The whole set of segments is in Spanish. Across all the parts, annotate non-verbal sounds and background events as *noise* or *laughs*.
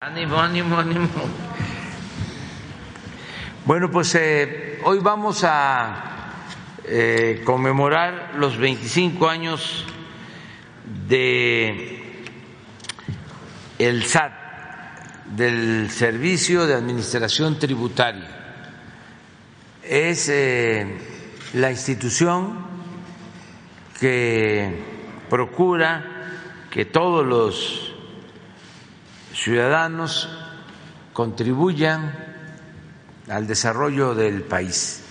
Ánimo, ánimo, ánimo. Bueno, pues eh, hoy vamos a eh, conmemorar los 25 años de el SAT, del Servicio de Administración Tributaria. Es eh, la institución que procura que todos los ciudadanos contribuyan al desarrollo del país.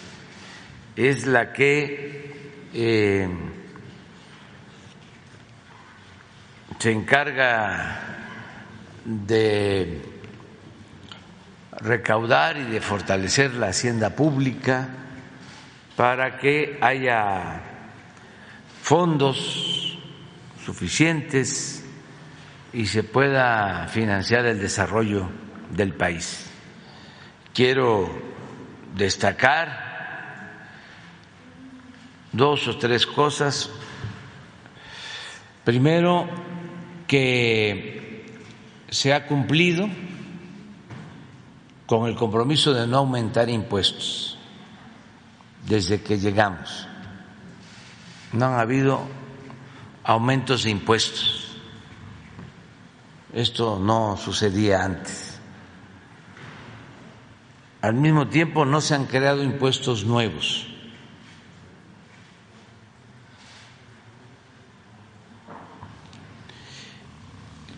Es la que eh, se encarga de recaudar y de fortalecer la hacienda pública para que haya fondos suficientes y se pueda financiar el desarrollo del país. Quiero destacar dos o tres cosas. Primero, que se ha cumplido con el compromiso de no aumentar impuestos desde que llegamos. No han habido aumentos de impuestos esto no sucedía antes. Al mismo tiempo no se han creado impuestos nuevos.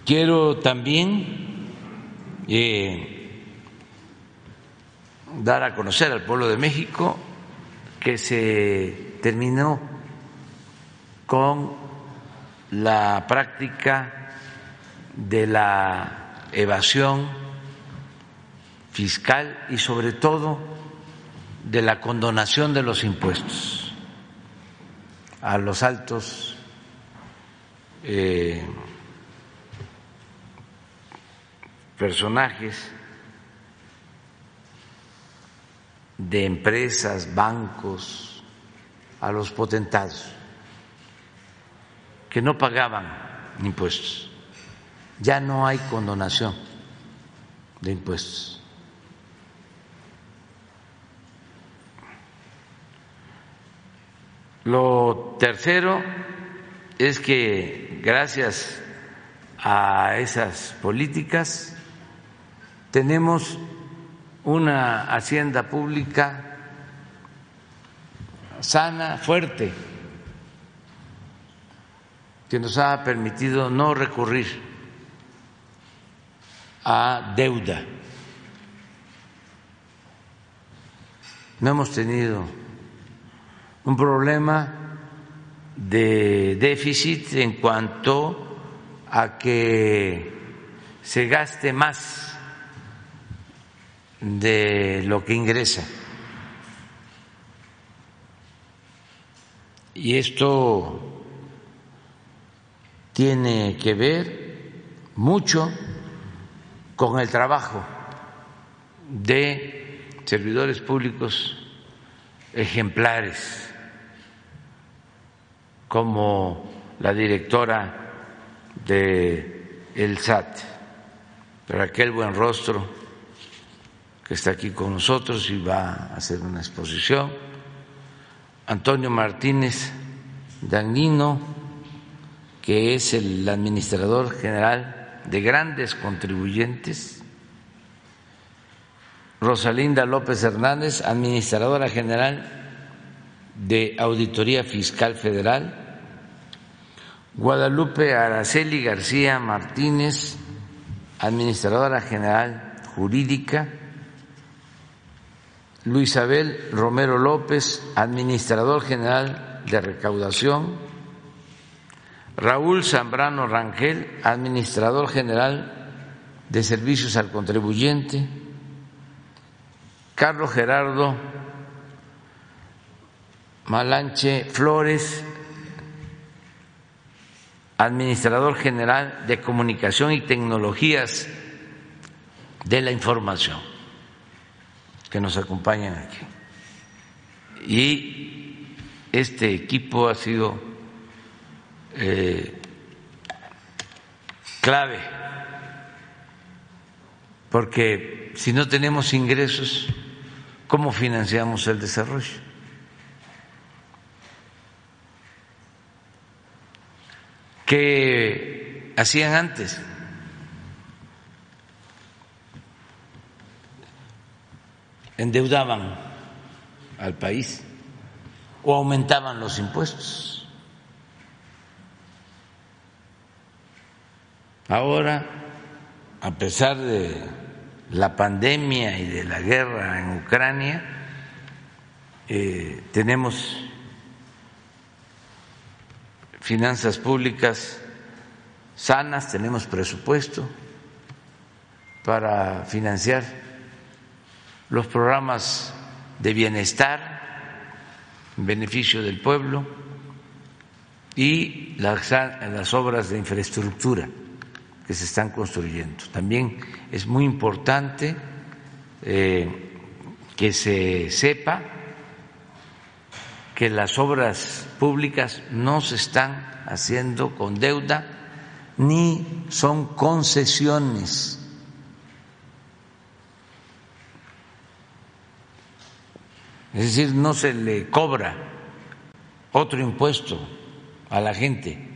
Quiero también eh, dar a conocer al pueblo de México que se terminó con la práctica de la evasión fiscal y sobre todo de la condonación de los impuestos a los altos eh, personajes de empresas, bancos, a los potentados que no pagaban impuestos ya no hay condonación de impuestos. Lo tercero es que gracias a esas políticas tenemos una hacienda pública sana, fuerte, que nos ha permitido no recurrir a deuda. No hemos tenido un problema de déficit en cuanto a que se gaste más de lo que ingresa. Y esto tiene que ver mucho con el trabajo de servidores públicos ejemplares como la directora de el SAT, aquel buen rostro que está aquí con nosotros y va a hacer una exposición, Antonio Martínez Danguino, que es el administrador general de grandes contribuyentes, Rosalinda López Hernández, administradora general de Auditoría Fiscal Federal, Guadalupe Araceli García Martínez, administradora general jurídica, Luisabel Romero López, administrador general de recaudación, Raúl Zambrano Rangel, administrador general de Servicios al Contribuyente, Carlos Gerardo Malanche Flores, administrador general de Comunicación y Tecnologías de la Información, que nos acompañan aquí. Y este equipo ha sido eh, clave porque si no tenemos ingresos, ¿cómo financiamos el desarrollo? ¿Qué hacían antes? Endeudaban al país o aumentaban los impuestos. Ahora, a pesar de la pandemia y de la guerra en Ucrania, eh, tenemos finanzas públicas sanas, tenemos presupuesto para financiar los programas de bienestar en beneficio del pueblo y las, las obras de infraestructura que se están construyendo. También es muy importante eh, que se sepa que las obras públicas no se están haciendo con deuda ni son concesiones. Es decir, no se le cobra otro impuesto a la gente.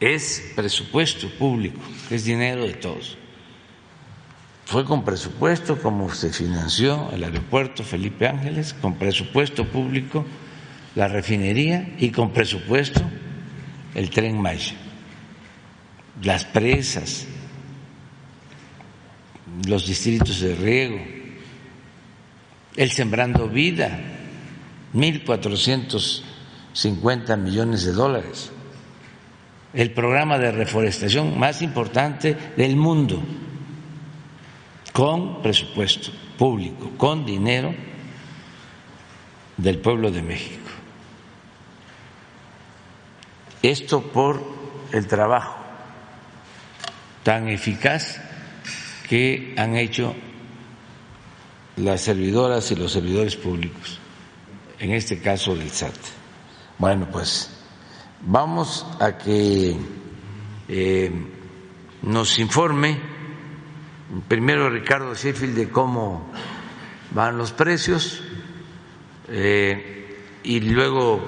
Es presupuesto público, es dinero de todos. Fue con presupuesto como se financió el aeropuerto Felipe Ángeles, con presupuesto público la refinería y con presupuesto el tren Maya, las presas, los distritos de riego, el Sembrando Vida, 1.450 millones de dólares, el programa de reforestación más importante del mundo, con presupuesto público, con dinero del pueblo de México. Esto por el trabajo tan eficaz que han hecho las servidoras y los servidores públicos, en este caso del SAT. Bueno, pues vamos a que eh, nos informe primero Ricardo Sheffield de cómo van los precios eh, y luego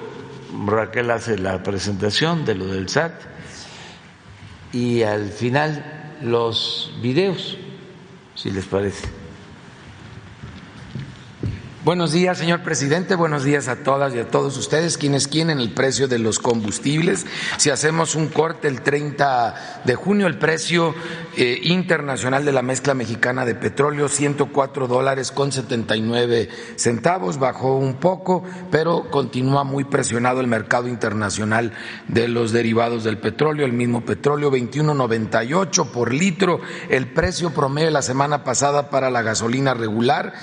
Raquel hace la presentación de lo del SAT y al final los videos si les parece. Buenos días, señor presidente. Buenos días a todas y a todos ustedes. Quienes quieren el precio de los combustibles. Si hacemos un corte el 30 de junio, el precio eh, internacional de la mezcla mexicana de petróleo, 104 dólares con 79 centavos. Bajó un poco, pero continúa muy presionado el mercado internacional de los derivados del petróleo. El mismo petróleo, 21.98 por litro. El precio promedio la semana pasada para la gasolina regular,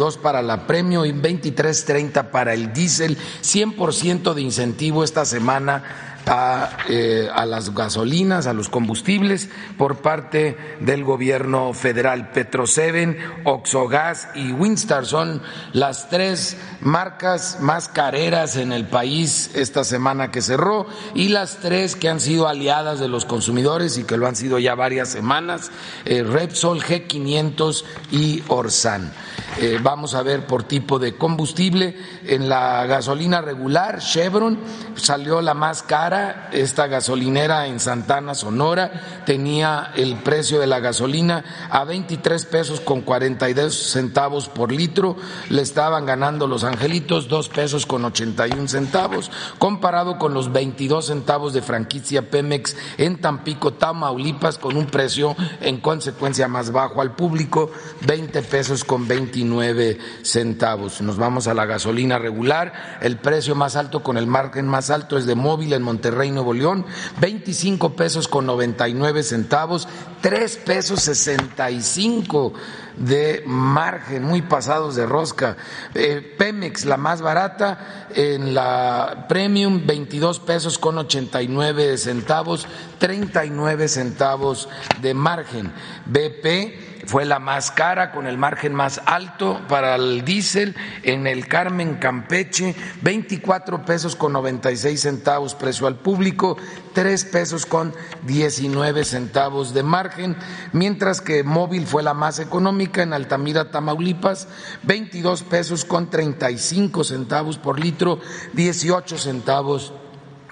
23.98 para la premio y 23.30 para el diésel, 100% de incentivo esta semana a, eh, a, las gasolinas, a los combustibles por parte del gobierno federal. Petroseven, Oxogas y Winstar son las tres marcas más careras en el país esta semana que cerró y las tres que han sido aliadas de los consumidores y que lo han sido ya varias semanas, eh, Repsol, G500 y Orsan. Eh, vamos a ver por tipo de combustible. En la gasolina regular, Chevron salió la más cara. Esta gasolinera en Santana, Sonora, tenía el precio de la gasolina a 23 pesos con 42 centavos por litro. Le estaban ganando los angelitos dos pesos con 81 centavos, comparado con los 22 centavos de franquicia Pemex en Tampico, Tamaulipas, con un precio en consecuencia más bajo al público, 20 pesos con 29 centavos. Nos vamos a la gasolina regular, el precio más alto con el margen más alto es de móvil en Monterrey, Nuevo León, 25 pesos con 99 centavos, 3 pesos 65 de margen, muy pasados de rosca. Eh, Pemex, la más barata, en la Premium, 22 pesos con 89 centavos, 39 centavos de margen. BP, fue la más cara con el margen más alto para el diésel en el Carmen Campeche, 24 pesos con 96 centavos precio al público, 3 pesos con 19 centavos de margen, mientras que móvil fue la más económica en Altamira, Tamaulipas, 22 pesos con 35 centavos por litro, 18 centavos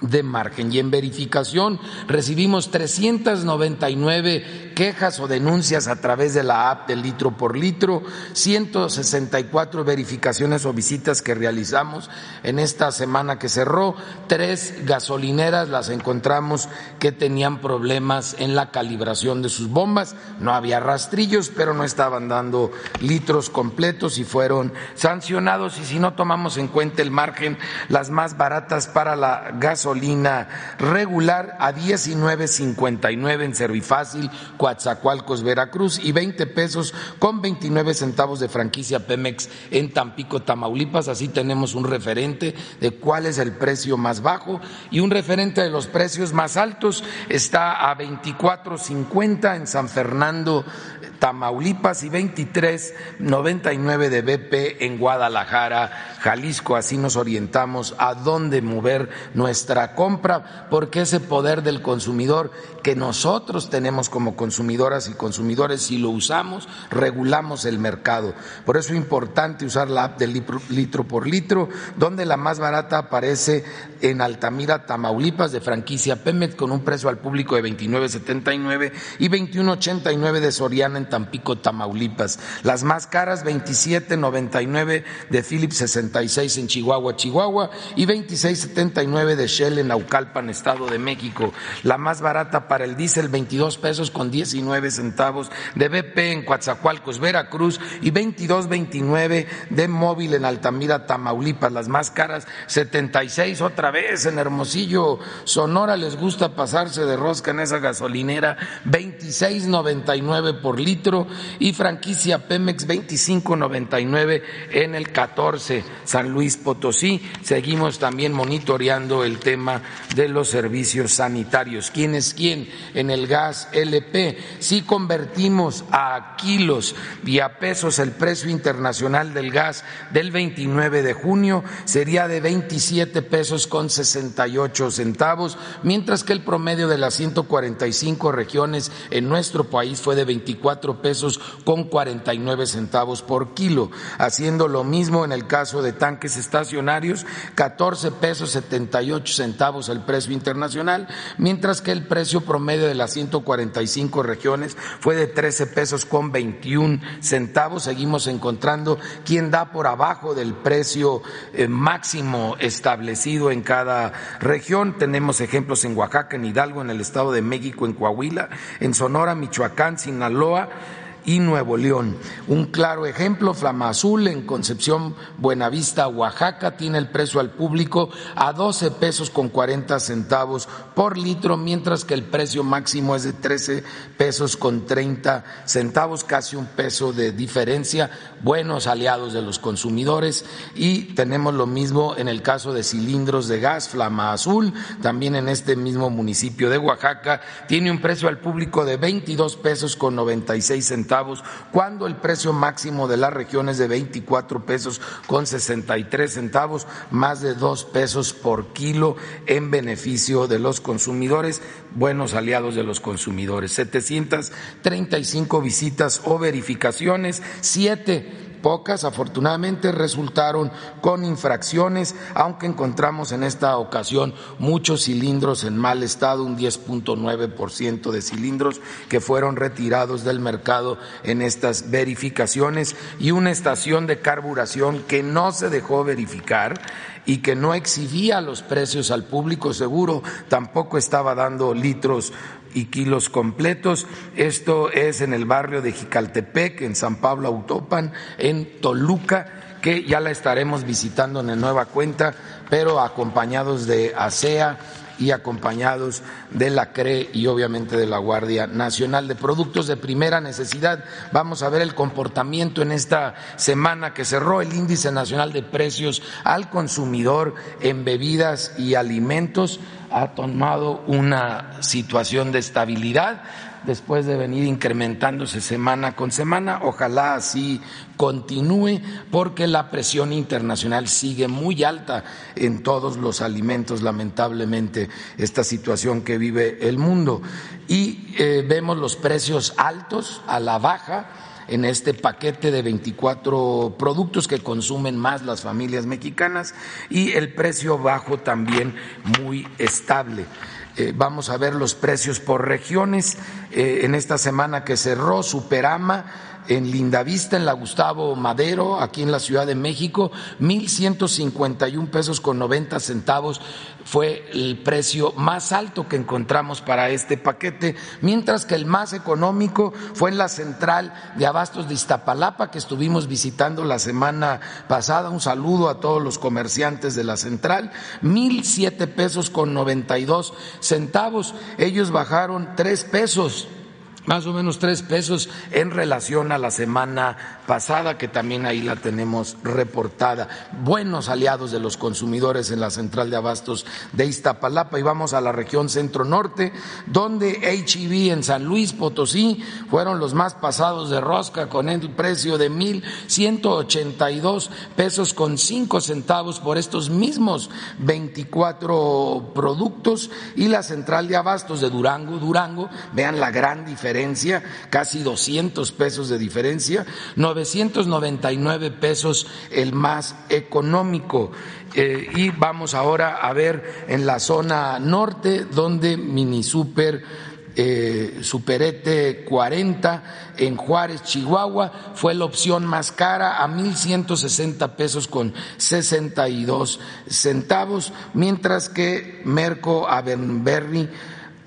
de margen. Y en verificación recibimos 399 quejas o denuncias a través de la app del litro por litro, 164 verificaciones o visitas que realizamos en esta semana que cerró, tres gasolineras las encontramos que tenían problemas en la calibración de sus bombas, no había rastrillos, pero no estaban dando litros completos y fueron sancionados y si no tomamos en cuenta el margen, las más baratas para la gasolina regular a 19.59 en Servifácil, Coatzacoalcos, Veracruz y 20 pesos con 29 centavos de franquicia Pemex en Tampico, Tamaulipas. Así tenemos un referente de cuál es el precio más bajo y un referente de los precios más altos está a 24.50 en San Fernando, Tamaulipas y 23.99 de BP en Guadalajara, Jalisco. Así nos orientamos a dónde mover nuestra compra, porque ese poder del consumidor que nosotros tenemos como consumidoras y consumidores, si lo usamos, regulamos el mercado. Por eso es importante usar la app del litro por litro, donde la más barata aparece en Altamira, Tamaulipas, de franquicia Pemex, con un precio al público de 29.79 y 21.89 de Soriana en Tampico, Tamaulipas. Las más caras, 27.99 de Philips 66 en Chihuahua, Chihuahua, y 26.79 de Shell en Naucalpan, Estado de México. La más barata para el diésel, 22 pesos con 19 centavos de BP en Coatzacoalcos, Veracruz, y 22.29 de móvil en Altamira, Tamaulipas. Las más caras, 76 otra vez en Hermosillo, Sonora. Les gusta pasarse de rosca en esa gasolinera, 26.99 por litro, y franquicia Pemex, 25.99 en el 14 San Luis Potosí. Seguimos también monitoreando el tema de los servicios sanitarios. ¿Quién es quién? en el gas LP. Si convertimos a kilos y a pesos el precio internacional del gas del 29 de junio, sería de 27 pesos 68 centavos, mientras que el promedio de las 145 regiones en nuestro país fue de 24 pesos con 49 centavos por kilo, haciendo lo mismo en el caso de tanques estacionarios, 14 pesos 78 centavos el precio internacional, mientras que el precio promedio de las 145 regiones fue de 13 pesos con 21 centavos. Seguimos encontrando quien da por abajo del precio eh, máximo establecido en cada región. Tenemos ejemplos en Oaxaca, en Hidalgo, en el Estado de México, en Coahuila, en Sonora, Michoacán, Sinaloa y Nuevo León. Un claro ejemplo, Flama Azul en Concepción Buenavista, Oaxaca, tiene el precio al público a 12 pesos con 40 centavos por litro, mientras que el precio máximo es de 13 pesos con 30 centavos, casi un peso de diferencia, buenos aliados de los consumidores. Y tenemos lo mismo en el caso de cilindros de gas, Flama Azul, también en este mismo municipio de Oaxaca, tiene un precio al público de 22 pesos con 96 centavos cuando el precio máximo de la región es de 24 pesos con 63 centavos, más de dos pesos por kilo en beneficio de los consumidores, buenos aliados de los consumidores. 735 visitas o verificaciones, siete Pocas, afortunadamente, resultaron con infracciones, aunque encontramos en esta ocasión muchos cilindros en mal estado, un 10.9% de cilindros que fueron retirados del mercado en estas verificaciones y una estación de carburación que no se dejó verificar y que no exhibía los precios al público seguro, tampoco estaba dando litros y kilos completos. Esto es en el barrio de Jicaltepec, en San Pablo Autopan, en Toluca, que ya la estaremos visitando en nueva cuenta, pero acompañados de ASEA y acompañados de la CRE y obviamente de la Guardia Nacional de Productos de Primera Necesidad. Vamos a ver el comportamiento en esta semana que cerró el Índice Nacional de Precios al Consumidor en Bebidas y Alimentos ha tomado una situación de estabilidad después de venir incrementándose semana con semana. Ojalá así continúe porque la presión internacional sigue muy alta en todos los alimentos, lamentablemente, esta situación que vive el mundo. Y eh, vemos los precios altos a la baja en este paquete de 24 productos que consumen más las familias mexicanas y el precio bajo también muy estable. Eh, vamos a ver los precios por regiones. Eh, en esta semana que cerró, Superama en Lindavista, en la Gustavo Madero, aquí en la Ciudad de México, 1.151 pesos con 90 centavos fue el precio más alto que encontramos para este paquete, mientras que el más económico fue en la central de abastos de Iztapalapa, que estuvimos visitando la semana pasada. Un saludo a todos los comerciantes de la central, mil siete pesos con noventa y dos centavos. Ellos bajaron tres pesos más o menos tres pesos en relación a la semana pasada, que también ahí la tenemos reportada. Buenos aliados de los consumidores en la central de abastos de Iztapalapa. Y vamos a la región centro-norte, donde HEB en San Luis Potosí fueron los más pasados de rosca con el precio de mil ciento ochenta y dos pesos con cinco centavos por estos mismos veinticuatro productos. Y la central de abastos de Durango, Durango, vean la gran diferencia casi 200 pesos de diferencia, 999 pesos el más económico. Eh, y vamos ahora a ver en la zona norte donde Mini Super eh, Superete 40 en Juárez, Chihuahua, fue la opción más cara a 1.160 pesos con 62 centavos, mientras que Merco Abenberry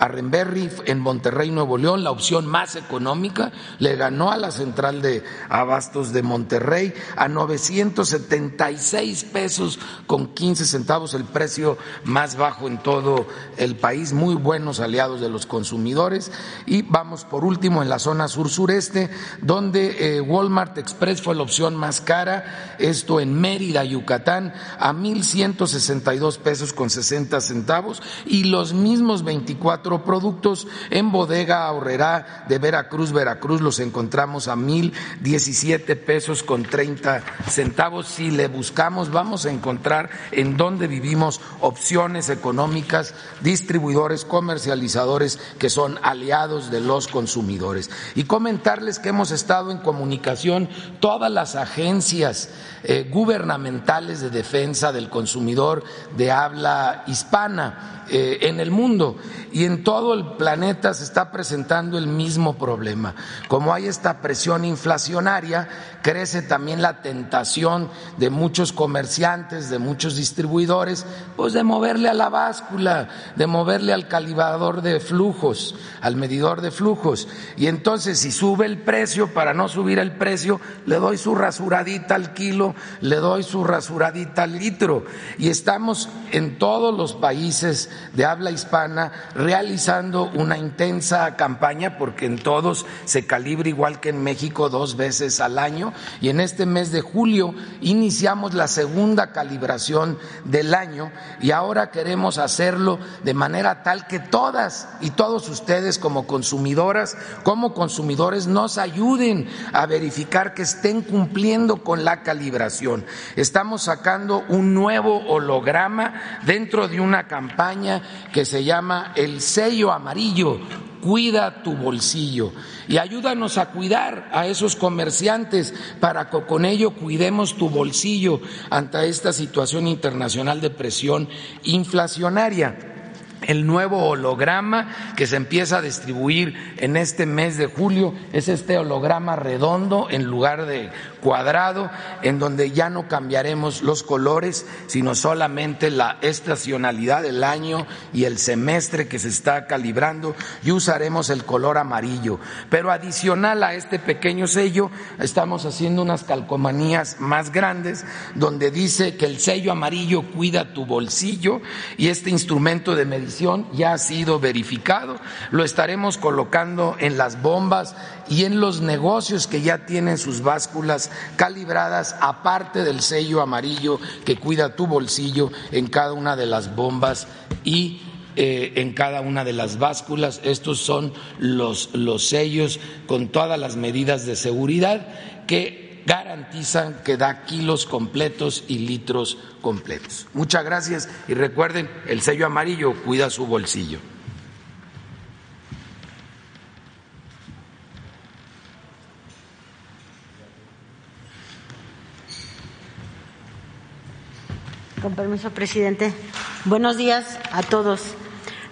a Renberry en Monterrey, Nuevo León, la opción más económica, le ganó a la central de abastos de Monterrey a 976 pesos con 15 centavos, el precio más bajo en todo el país, muy buenos aliados de los consumidores. Y vamos por último en la zona sur-sureste, donde eh, Walmart Express fue la opción más cara, esto en Mérida, Yucatán, a 1.162 pesos con 60 centavos y los mismos 24 productos en bodega ahorrerá de Veracruz, Veracruz los encontramos a mil diecisiete pesos con treinta centavos. Si le buscamos, vamos a encontrar en donde vivimos opciones económicas, distribuidores, comercializadores que son aliados de los consumidores. Y comentarles que hemos estado en comunicación todas las agencias eh, gubernamentales de defensa del consumidor de habla hispana en el mundo y en todo el planeta se está presentando el mismo problema. Como hay esta presión inflacionaria, crece también la tentación de muchos comerciantes, de muchos distribuidores, pues de moverle a la báscula, de moverle al calibrador de flujos, al medidor de flujos. Y entonces si sube el precio, para no subir el precio, le doy su rasuradita al kilo, le doy su rasuradita al litro. Y estamos en todos los países de habla hispana realizando una intensa campaña, porque en todos se calibra igual que en México dos veces al año, y en este mes de julio iniciamos la segunda calibración del año y ahora queremos hacerlo de manera tal que todas y todos ustedes como consumidoras, como consumidores, nos ayuden a verificar que estén cumpliendo con la calibración. Estamos sacando un nuevo holograma dentro de una campaña que se llama El sello amarillo, cuida tu bolsillo. Y ayúdanos a cuidar a esos comerciantes para que con ello cuidemos tu bolsillo ante esta situación internacional de presión inflacionaria. El nuevo holograma que se empieza a distribuir en este mes de julio es este holograma redondo en lugar de cuadrado, en donde ya no cambiaremos los colores, sino solamente la estacionalidad del año y el semestre que se está calibrando y usaremos el color amarillo. Pero adicional a este pequeño sello, estamos haciendo unas calcomanías más grandes donde dice que el sello amarillo cuida tu bolsillo y este instrumento de medición ya ha sido verificado, lo estaremos colocando en las bombas y en los negocios que ya tienen sus básculas calibradas, aparte del sello amarillo que cuida tu bolsillo en cada una de las bombas y eh, en cada una de las básculas. Estos son los, los sellos con todas las medidas de seguridad que garantizan que da kilos completos y litros completos. Muchas gracias y recuerden, el sello amarillo cuida su bolsillo. Con permiso, presidente. Buenos días a todos.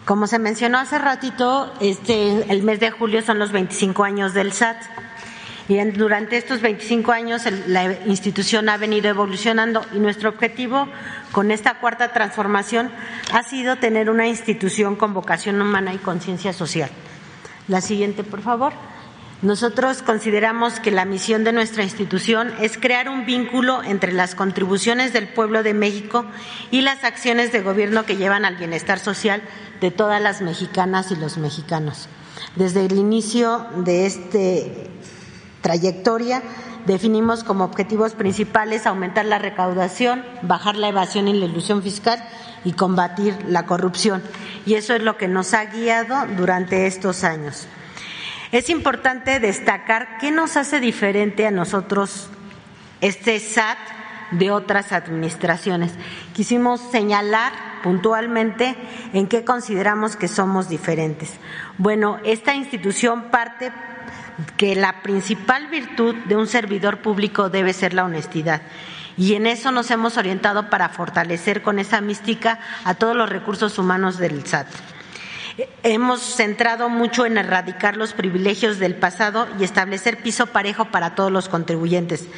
Como se mencionó hace ratito, este, el mes de julio son los 25 años del SAT. Y durante estos 25 años la institución ha venido evolucionando y nuestro objetivo con esta cuarta transformación ha sido tener una institución con vocación humana y conciencia social. La siguiente, por favor. Nosotros consideramos que la misión de nuestra institución es crear un vínculo entre las contribuciones del pueblo de México y las acciones de gobierno que llevan al bienestar social de todas las mexicanas y los mexicanos. Desde el inicio de esta trayectoria definimos como objetivos principales aumentar la recaudación, bajar la evasión y la ilusión fiscal y combatir la corrupción. Y eso es lo que nos ha guiado durante estos años. Es importante destacar qué nos hace diferente a nosotros este SAT de otras administraciones. Quisimos señalar puntualmente en qué consideramos que somos diferentes. Bueno, esta institución parte que la principal virtud de un servidor público debe ser la honestidad. Y en eso nos hemos orientado para fortalecer con esa mística a todos los recursos humanos del SAT. Hemos centrado mucho en erradicar los privilegios del pasado y establecer piso parejo para todos los contribuyentes.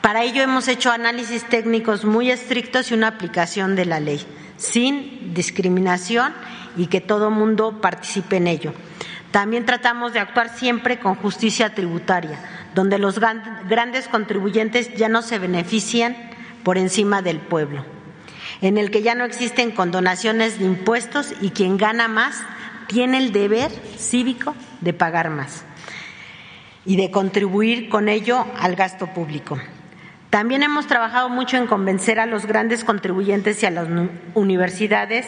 Para ello hemos hecho análisis técnicos muy estrictos y una aplicación de la ley, sin discriminación y que todo mundo participe en ello. También tratamos de actuar siempre con justicia tributaria, donde los grandes contribuyentes ya no se benefician por encima del pueblo en el que ya no existen condonaciones de impuestos y quien gana más tiene el deber cívico de pagar más y de contribuir con ello al gasto público. También hemos trabajado mucho en convencer a los grandes contribuyentes y a las universidades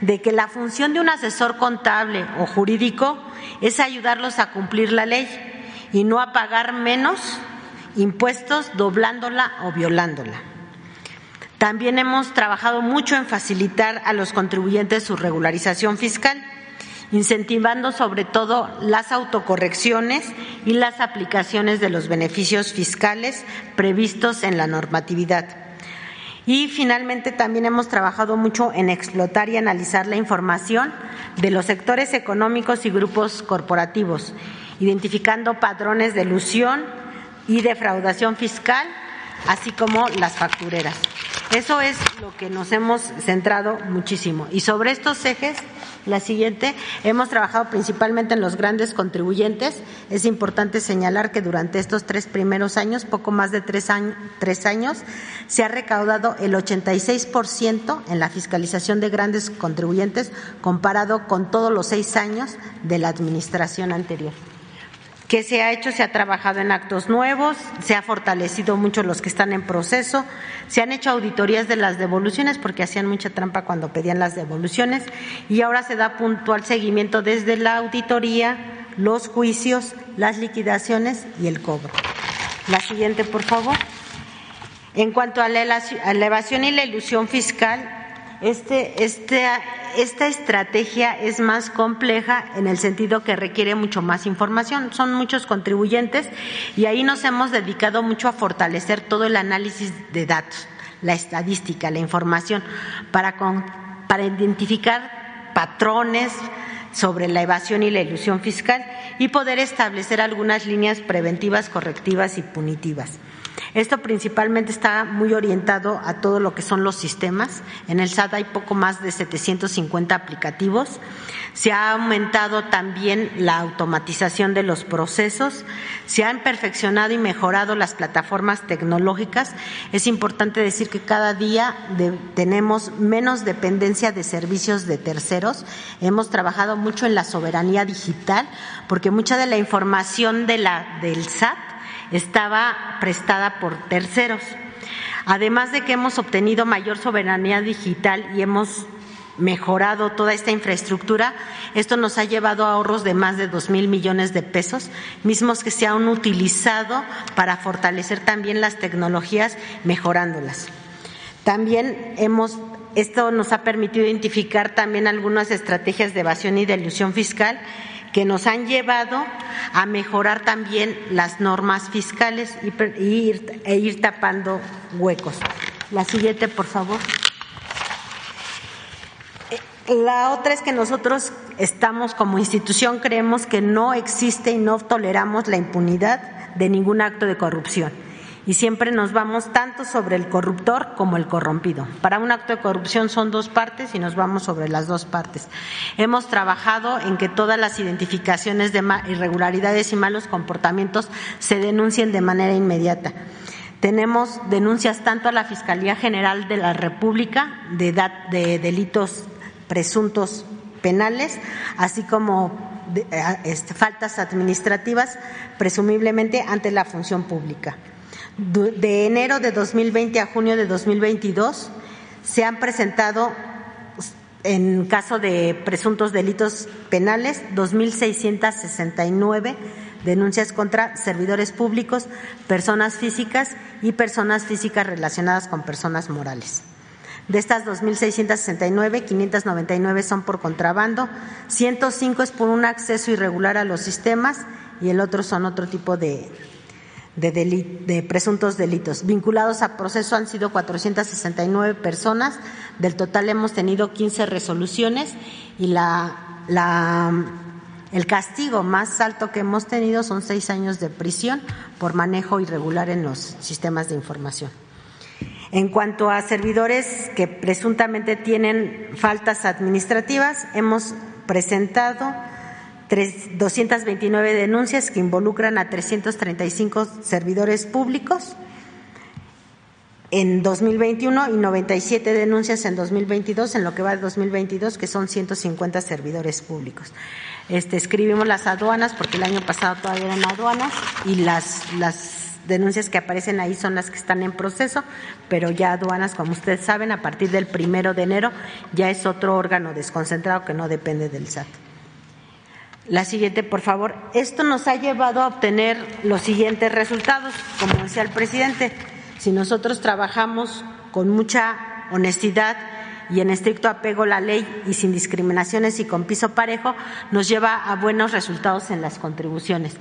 de que la función de un asesor contable o jurídico es ayudarlos a cumplir la ley y no a pagar menos impuestos doblándola o violándola. También hemos trabajado mucho en facilitar a los contribuyentes su regularización fiscal, incentivando sobre todo las autocorrecciones y las aplicaciones de los beneficios fiscales previstos en la normatividad. Y finalmente también hemos trabajado mucho en explotar y analizar la información de los sectores económicos y grupos corporativos, identificando patrones de ilusión y defraudación fiscal, así como las factureras. Eso es lo que nos hemos centrado muchísimo. Y sobre estos ejes, la siguiente, hemos trabajado principalmente en los grandes contribuyentes. Es importante señalar que durante estos tres primeros años, poco más de tres años, se ha recaudado el 86% en la fiscalización de grandes contribuyentes comparado con todos los seis años de la administración anterior. ¿Qué se ha hecho? Se ha trabajado en actos nuevos, se ha fortalecido mucho los que están en proceso, se han hecho auditorías de las devoluciones porque hacían mucha trampa cuando pedían las devoluciones y ahora se da puntual seguimiento desde la auditoría, los juicios, las liquidaciones y el cobro. La siguiente, por favor. En cuanto a la elevación y la ilusión fiscal, este, este, esta estrategia es más compleja en el sentido que requiere mucho más información. Son muchos contribuyentes y ahí nos hemos dedicado mucho a fortalecer todo el análisis de datos, la estadística, la información, para, para identificar patrones sobre la evasión y la ilusión fiscal y poder establecer algunas líneas preventivas, correctivas y punitivas. Esto principalmente está muy orientado a todo lo que son los sistemas. En el SAT hay poco más de 750 aplicativos. Se ha aumentado también la automatización de los procesos. Se han perfeccionado y mejorado las plataformas tecnológicas. Es importante decir que cada día tenemos menos dependencia de servicios de terceros. Hemos trabajado mucho en la soberanía digital porque mucha de la información del SAT estaba prestada por terceros. Además de que hemos obtenido mayor soberanía digital y hemos mejorado toda esta infraestructura. Esto nos ha llevado a ahorros de más de dos mil millones de pesos, mismos que se han utilizado para fortalecer también las tecnologías, mejorándolas. También hemos esto nos ha permitido identificar también algunas estrategias de evasión y de ilusión fiscal que nos han llevado a mejorar también las normas fiscales y, e ir tapando huecos. La siguiente, por favor. La otra es que nosotros estamos como institución, creemos que no existe y no toleramos la impunidad de ningún acto de corrupción. Y siempre nos vamos tanto sobre el corruptor como el corrompido. Para un acto de corrupción son dos partes y nos vamos sobre las dos partes. Hemos trabajado en que todas las identificaciones de irregularidades y malos comportamientos se denuncien de manera inmediata. Tenemos denuncias tanto a la Fiscalía General de la República de, de delitos presuntos penales, así como este, faltas administrativas, presumiblemente ante la función pública. De enero de 2020 a junio de 2022 se han presentado en caso de presuntos delitos penales 2.669 denuncias contra servidores públicos, personas físicas y personas físicas relacionadas con personas morales. De estas 2.669, 599 son por contrabando, 105 es por un acceso irregular a los sistemas y el otro son otro tipo de, de, presuntos delitos. Vinculados a proceso han sido 469 personas, del total hemos tenido 15 resoluciones y la, el castigo más alto que hemos tenido son seis años de prisión por manejo irregular en los sistemas de información. En cuanto a servidores que presuntamente tienen faltas administrativas, hemos presentado 229 denuncias que involucran a 335 servidores públicos en 2021 y 97 denuncias en 2022, en lo que va de 2022, que son 150 servidores públicos. Este, escribimos las aduanas, porque el año pasado todavía eran aduanas, y las, las denuncias que aparecen ahí son las que están en proceso, pero ya aduanas, como ustedes saben, a partir del primero de enero ya es otro órgano desconcentrado que no depende del SAT. La siguiente, por favor. Esto nos ha llevado a obtener los siguientes resultados, como decía el presidente. Si nosotros trabajamos con mucha honestidad y en estricto apego a la ley y sin discriminaciones y con piso parejo, nos lleva a buenos resultados en las contribuciones.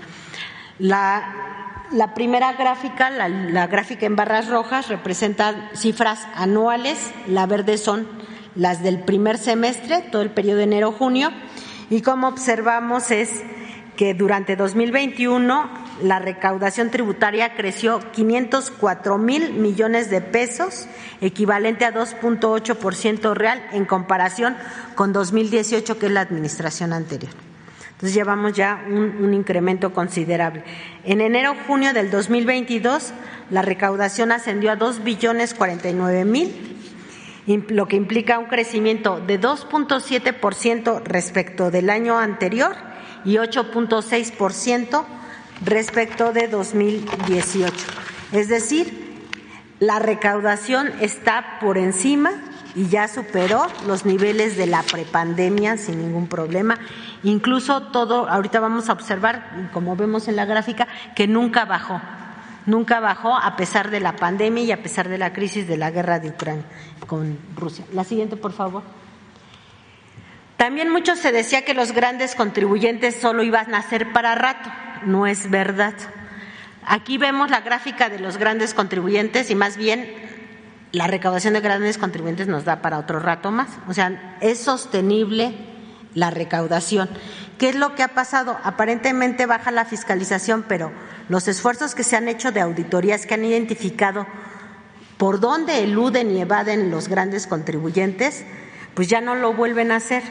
La la primera gráfica, la, gráfica en barras rojas, representa cifras anuales, la verde son las del primer semestre, todo el periodo de enero-junio, y como observamos es que durante 2021 la recaudación tributaria creció 504 mil millones de pesos, equivalente a 2.8% real en comparación con 2018, que es la administración anterior. Entonces llevamos ya un, incremento considerable. En enero-junio del 2022 la recaudación ascendió a 2 billones 49 mil, lo que implica un crecimiento de 2.7% respecto del año anterior y 8.6% respecto de 2018. Es decir, la recaudación está por encima y ya superó los niveles de la prepandemia sin ningún problema. Incluso todo, ahorita vamos a observar, como vemos en la gráfica, que nunca bajó, nunca bajó a pesar de la pandemia y a pesar de la crisis de la guerra de Ucrania con Rusia. La siguiente, por favor. También mucho se decía que los grandes contribuyentes solo iban a ser para rato. No es verdad. Aquí vemos la gráfica de los grandes contribuyentes y más bien la recaudación de grandes contribuyentes nos da para otro rato más. O sea, es sostenible la recaudación. ¿Qué es lo que ha pasado? Aparentemente baja la fiscalización, pero los esfuerzos que se han hecho de auditorías que han identificado por dónde eluden y evaden los grandes contribuyentes, pues ya no lo vuelven a hacer.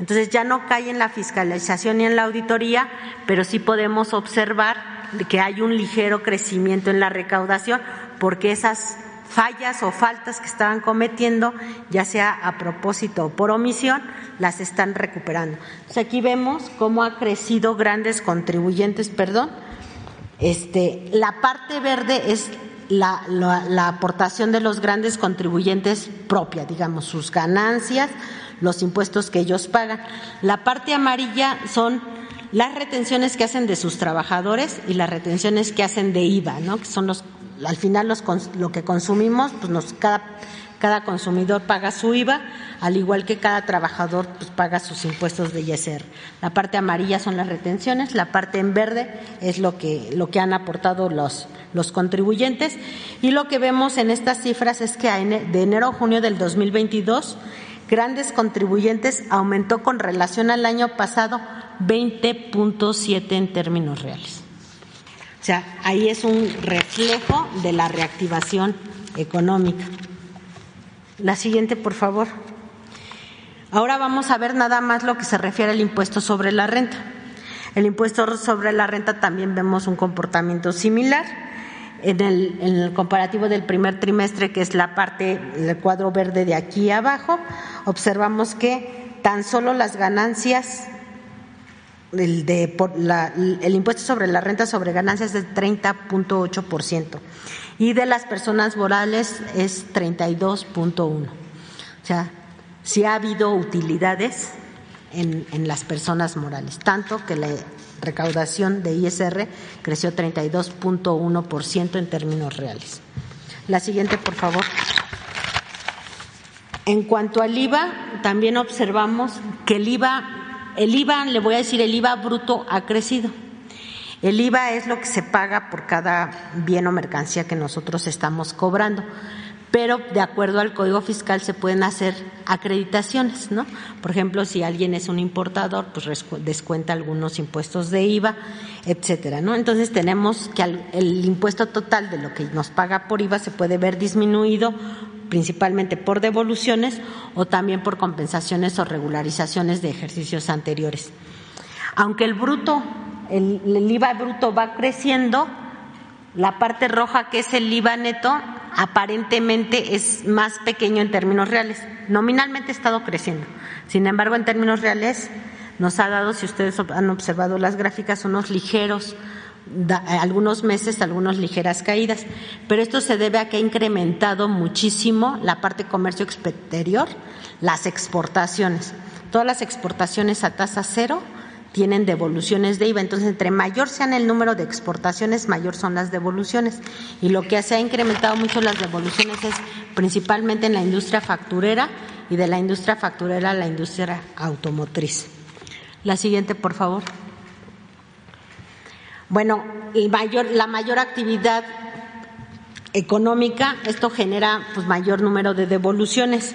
Entonces ya no cae en la fiscalización ni en la auditoría, pero sí podemos observar que hay un ligero crecimiento en la recaudación porque esas fallas o faltas que estaban cometiendo, ya sea a propósito o por omisión, las están recuperando. aquí vemos cómo ha crecido grandes contribuyentes, perdón. Este, la parte verde es la, la, aportación de los grandes contribuyentes propia, digamos, sus ganancias, los impuestos que ellos pagan. La parte amarilla son las retenciones que hacen de sus trabajadores y las retenciones que hacen de IVA, ¿no? que son los, al final lo que consumimos, pues cada, cada consumidor paga su IVA, al igual que cada trabajador pues, paga sus impuestos de ISR. La parte amarilla son las retenciones, la parte en verde es lo que, lo que han aportado los, los contribuyentes y lo que vemos en estas cifras es que de enero a junio del 2022 grandes contribuyentes aumentó con relación al año pasado 20.7 en términos reales. O sea, ahí es un reflejo de la reactivación económica. La siguiente, por favor. Ahora vamos a ver nada más lo que se refiere al impuesto sobre la renta. El impuesto sobre la renta también vemos un comportamiento similar. En el, en el, comparativo del primer trimestre, que es la parte del cuadro verde de aquí abajo, observamos que tan solo las ganancias el, impuesto sobre la renta sobre ganancias es 30.8% y de las personas morales es 32.1%. O sea, sí ha habido utilidades en, en las personas morales, tanto que la recaudación de ISR creció 32.1% en términos reales. La siguiente, por favor. En cuanto al IVA, también observamos que el IVA, el IVA, le voy a decir, el IVA bruto ha crecido. El IVA es lo que se paga por cada bien o mercancía que nosotros estamos cobrando, pero de acuerdo al Código Fiscal se pueden hacer acreditaciones, ¿no? Por ejemplo, si alguien es un importador, pues descuenta algunos impuestos de IVA, etcétera, ¿no? Entonces tenemos que el impuesto total de lo que nos paga por IVA se puede ver disminuido principalmente por devoluciones o también por compensaciones o regularizaciones de ejercicios anteriores. Aunque el bruto, el, IVA bruto va creciendo, la parte roja que es el IVA neto aparentemente es más pequeño en términos reales. Nominalmente ha estado creciendo. Sin embargo, en términos reales nos ha dado, si ustedes han observado las gráficas, unos ligeros algunos meses algunas ligeras caídas, pero esto se debe a que ha incrementado muchísimo la parte comercio exterior, las exportaciones. Todas las exportaciones a tasa cero tienen devoluciones de IVA, entonces entre mayor sean el número de exportaciones, mayor son las devoluciones. Y lo que se ha incrementado mucho las devoluciones es principalmente en la industria facturera y de la industria facturera a la industria automotriz. La siguiente, por favor. Bueno, la mayor actividad económica, esto genera pues, mayor número de devoluciones.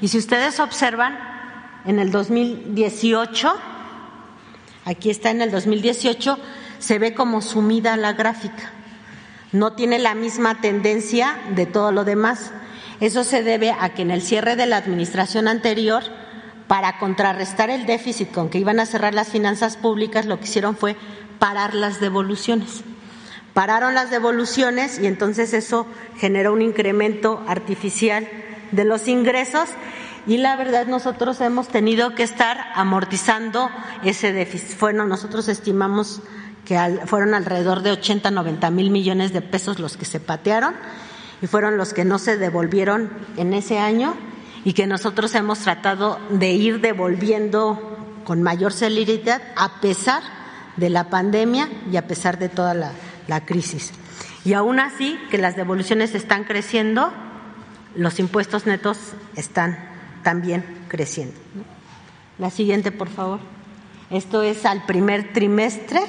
Y si ustedes observan, en el 2018, aquí está en el 2018, se ve como sumida la gráfica. No tiene la misma tendencia de todo lo demás. Eso se debe a que en el cierre de la administración anterior, para contrarrestar el déficit con que iban a cerrar las finanzas públicas, lo que hicieron fue parar las devoluciones. Pararon las devoluciones y entonces eso generó un incremento artificial de los ingresos y la verdad nosotros hemos tenido que estar amortizando ese déficit. Bueno, nosotros estimamos que fueron alrededor de 80, 90 mil millones de pesos los que se patearon y fueron los que no se devolvieron en ese año y que nosotros hemos tratado de ir devolviendo con mayor celeridad a pesar de la pandemia y a pesar de toda la, crisis. Y aún así, que las devoluciones están creciendo, los impuestos netos están también creciendo. La siguiente, por favor. Esto es al primer trimestre,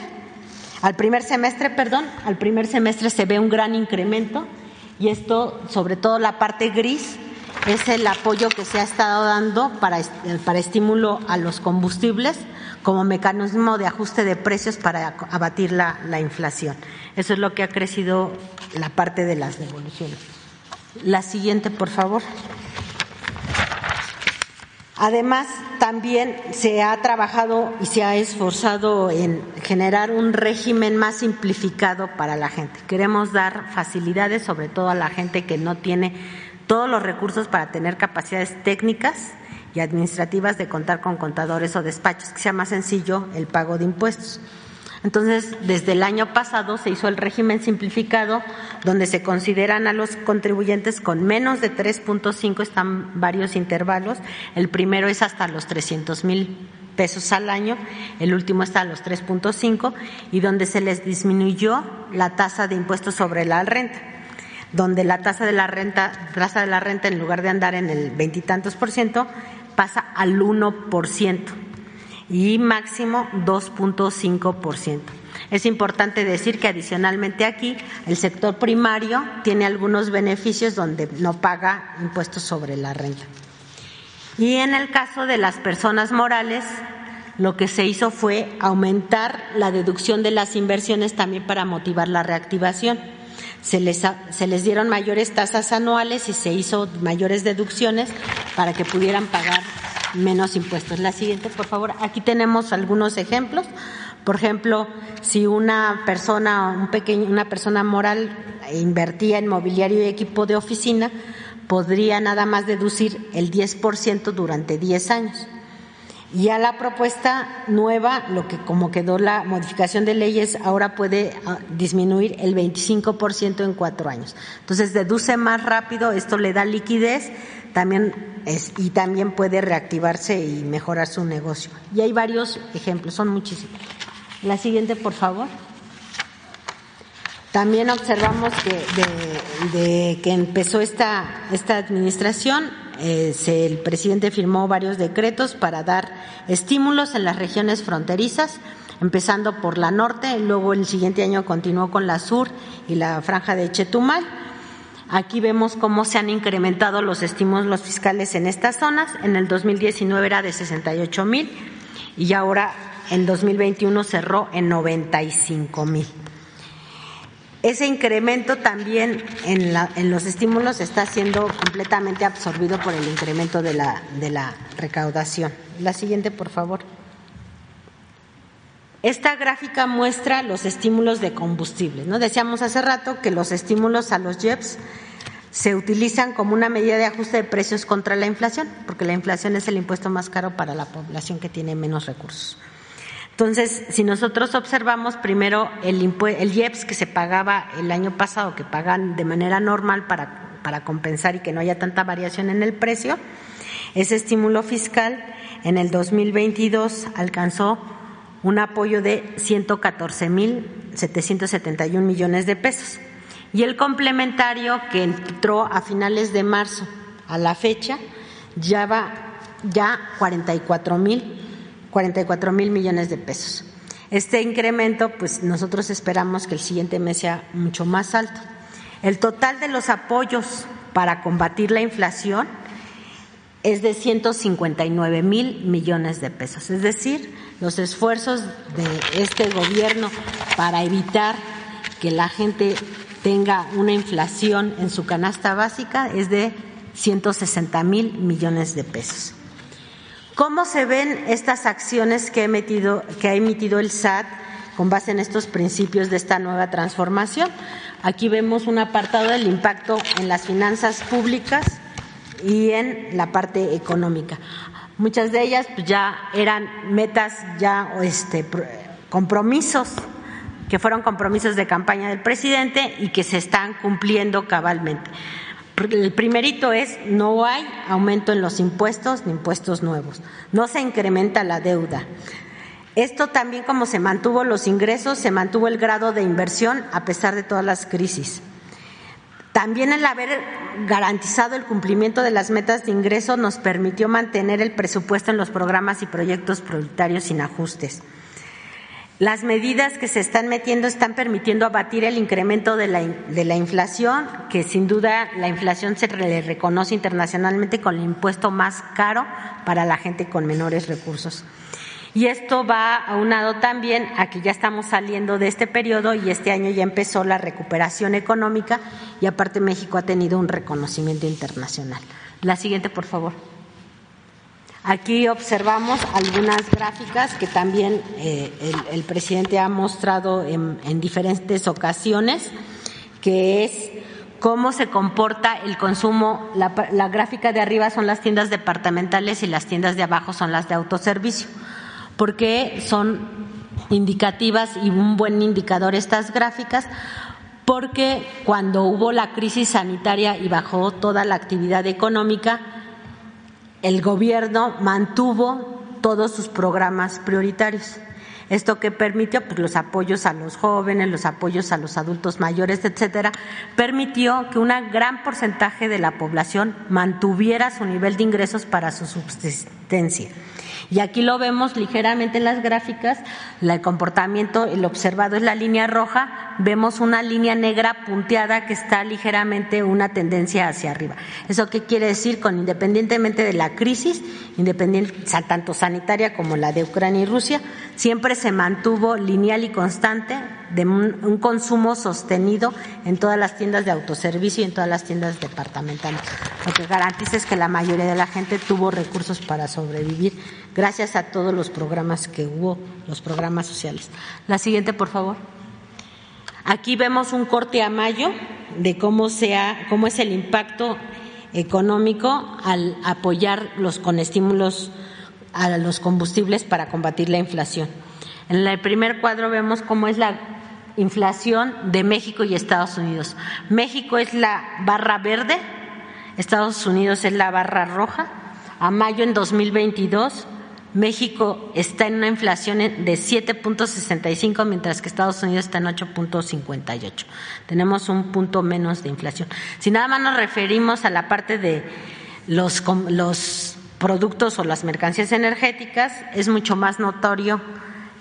al primer semestre, perdón, al primer semestre se ve un gran incremento y esto, sobre todo la parte gris, es el apoyo que se ha estado dando para, para estímulo a los combustibles como mecanismo de ajuste de precios para abatir la, la, inflación. Eso es lo que ha crecido la parte de las devoluciones. La siguiente, por favor. Además, también se ha trabajado y se ha esforzado en generar un régimen más simplificado para la gente. Queremos dar facilidades, sobre todo a la gente que no tiene todos los recursos para tener capacidades técnicas y administrativas de contar con contadores o despachos, que sea más sencillo el pago de impuestos. Entonces, desde el año pasado se hizo el régimen simplificado, donde se consideran a los contribuyentes con menos de 3.5, están varios intervalos. El primero es hasta los 300 mil pesos al año, el último está a los 3.5 y donde se les disminuyó la tasa de impuestos sobre la renta, donde la tasa de la renta, tasa de la renta en lugar de andar en el veintitantos por ciento pasa al 1 por ciento y máximo 2.5 por ciento. Es importante decir que adicionalmente aquí el sector primario tiene algunos beneficios donde no paga impuestos sobre la renta. Y en el caso de las personas morales, lo que se hizo fue aumentar la deducción de las inversiones también para motivar la reactivación. Se les, se les dieron mayores tasas anuales y se hizo mayores deducciones para que pudieran pagar menos impuestos. La siguiente, por favor. Aquí tenemos algunos ejemplos. Por ejemplo, si una persona, un pequeño, una persona moral invertía en mobiliario y equipo de oficina, podría nada más deducir el 10% durante 10 años. Y a la propuesta nueva, lo que como quedó la modificación de leyes, ahora puede ah, disminuir el 25% en cuatro años. Entonces deduce más rápido, esto le da liquidez también es, y también puede reactivarse y mejorar su negocio. Y hay varios ejemplos, son muchísimos. La siguiente, por favor. También observamos que de, que empezó esta, esta administración, eh, el presidente firmó varios decretos para dar estímulos en las regiones fronterizas, empezando por la norte, luego el siguiente año continuó con la sur y la franja de Chetumal. Aquí vemos cómo se han incrementado los estímulos fiscales en estas zonas. En el 2019 era de 68 mil y ahora en 2021 cerró en 95 mil. Ese incremento también en, los estímulos está siendo completamente absorbido por el incremento de la, recaudación. La siguiente, por favor. Esta gráfica muestra los estímulos de combustible. ¿no? Decíamos hace rato que los estímulos a los JEPs se utilizan como una medida de ajuste de precios contra la inflación, porque la inflación es el impuesto más caro para la población que tiene menos recursos. Entonces, si nosotros observamos primero el, el IEPS que se pagaba el año pasado, que pagan de manera normal para, para compensar y que no haya tanta variación en el precio, ese estímulo fiscal en el 2022 alcanzó un apoyo de 114.771 millones de pesos. Y el complementario que entró a finales de marzo a la fecha ya va ya 44 mil 44 mil millones de pesos. Este incremento, pues nosotros esperamos que el siguiente mes sea mucho más alto. El total de los apoyos para combatir la inflación es de 159 mil millones de pesos. Es decir, los esfuerzos de este gobierno para evitar que la gente tenga una inflación en su canasta básica es de 160 mil millones de pesos. ¿Cómo se ven estas acciones que ha, emitido, el SAT con base en estos principios de esta nueva transformación? Aquí vemos un apartado del impacto en las finanzas públicas y en la parte económica. Muchas de ellas pues, ya eran metas, ya este, compromisos que fueron compromisos de campaña del presidente y que se están cumpliendo cabalmente. El primerito es no hay aumento en los impuestos ni impuestos nuevos, no se incrementa la deuda. Esto también como se mantuvo los ingresos, se mantuvo el grado de inversión a pesar de todas las crisis. También el haber garantizado el cumplimiento de las metas de ingreso nos permitió mantener el presupuesto en los programas y proyectos prioritarios sin ajustes. Las medidas que se están metiendo están permitiendo abatir el incremento de la, de la inflación, que sin duda la inflación se le reconoce internacionalmente con el impuesto más caro para la gente con menores recursos. Y esto va aunado también a que ya estamos saliendo de este periodo y este año ya empezó la recuperación económica y aparte México ha tenido un reconocimiento internacional. La siguiente, por favor. Aquí observamos algunas gráficas que también eh, el, presidente ha mostrado en, diferentes ocasiones, que es cómo se comporta el consumo. La, la, gráfica de arriba son las tiendas departamentales y las tiendas de abajo son las de autoservicio, porque son indicativas y un buen indicador estas gráficas porque cuando hubo la crisis sanitaria y bajó toda la actividad económica, el gobierno mantuvo todos sus programas prioritarios. Esto que permitió pues, los apoyos a los jóvenes, los apoyos a los adultos mayores, etcétera, permitió que un gran porcentaje de la población mantuviera su nivel de ingresos para su subsistencia. Y aquí lo vemos ligeramente en las gráficas, el comportamiento, el observado es la línea roja, vemos una línea negra punteada que está ligeramente una tendencia hacia arriba. ¿Eso qué quiere decir? Con independientemente de la crisis, independiente, tanto sanitaria como la de Ucrania y Rusia, siempre se mantuvo lineal y constante de un, consumo sostenido en todas las tiendas de autoservicio y en todas las tiendas departamentales. Lo que garantiza es que la mayoría de la gente tuvo recursos para sobrevivir gracias a todos los programas que hubo, los programas sociales. La siguiente, por favor. Aquí vemos un corte a mayo de cómo, sea, cómo es el impacto económico al apoyar los con estímulos a los combustibles para combatir la inflación. En el primer cuadro vemos cómo es la inflación de México y Estados Unidos. México es la barra verde, Estados Unidos es la barra roja. A mayo en 2022 México está en una inflación de 7.65, mientras que Estados Unidos está en 8.58. Tenemos un punto menos de inflación. Si nada más nos referimos a la parte de los, los productos o las mercancías energéticas, es mucho más notorio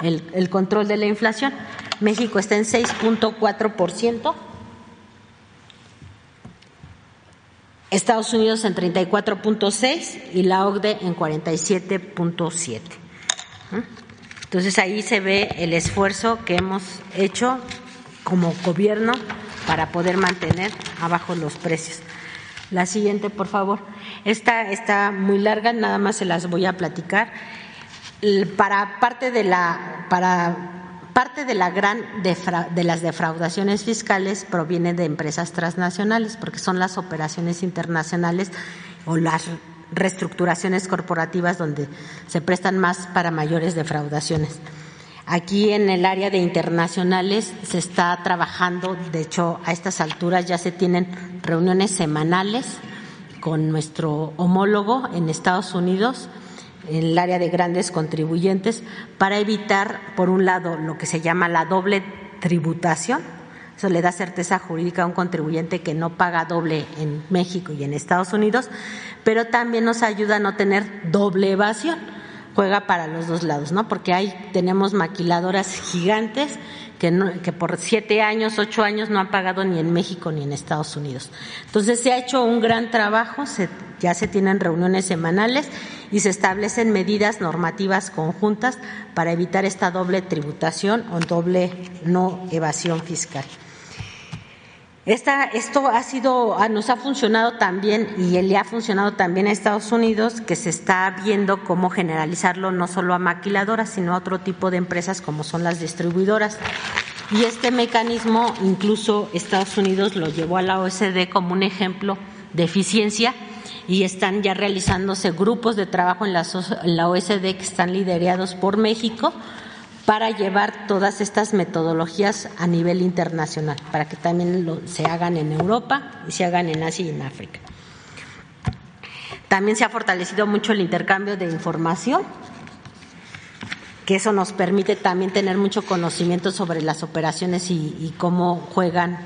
el, control de la inflación. México está en 6.4%. Estados Unidos en 34.6 y la OCDE en 47.7. Entonces ahí se ve el esfuerzo que hemos hecho como gobierno para poder mantener abajo los precios. La siguiente, por favor. Esta está muy larga, nada más se las voy a platicar. Para parte de la para Parte de la gran de las defraudaciones fiscales proviene de empresas transnacionales, porque son las operaciones internacionales o las reestructuraciones corporativas donde se prestan más para mayores defraudaciones. Aquí en el área de internacionales se está trabajando, de hecho a estas alturas ya se tienen reuniones semanales con nuestro homólogo en Estados Unidos en el área de grandes contribuyentes para evitar, por un lado, lo que se llama la doble tributación. Eso le da certeza jurídica a un contribuyente que no paga doble en México y en Estados Unidos, pero también nos ayuda a no tener doble evasión. Juega para los dos lados, ¿no? Porque ahí tenemos maquiladoras gigantes que, por siete años, ocho años no han pagado ni en México ni en Estados Unidos. Entonces se ha hecho un gran trabajo, ya se tienen reuniones semanales y se establecen medidas normativas conjuntas para evitar esta doble tributación o doble no evasión fiscal. Esta, esto ha sido, ah, nos ha funcionado también y le ha funcionado también a Estados Unidos, que se está viendo cómo generalizarlo no solo a maquiladoras, sino a otro tipo de empresas como son las distribuidoras. Y este mecanismo, incluso Estados Unidos lo llevó a la OSD como un ejemplo de eficiencia y están ya realizándose grupos de trabajo en la, OSD que están liderados por México para llevar todas estas metodologías a nivel internacional, para que también se hagan en Europa y se hagan en Asia y en África. También se ha fortalecido mucho el intercambio de información, que eso nos permite también tener mucho conocimiento sobre las operaciones y, cómo juegan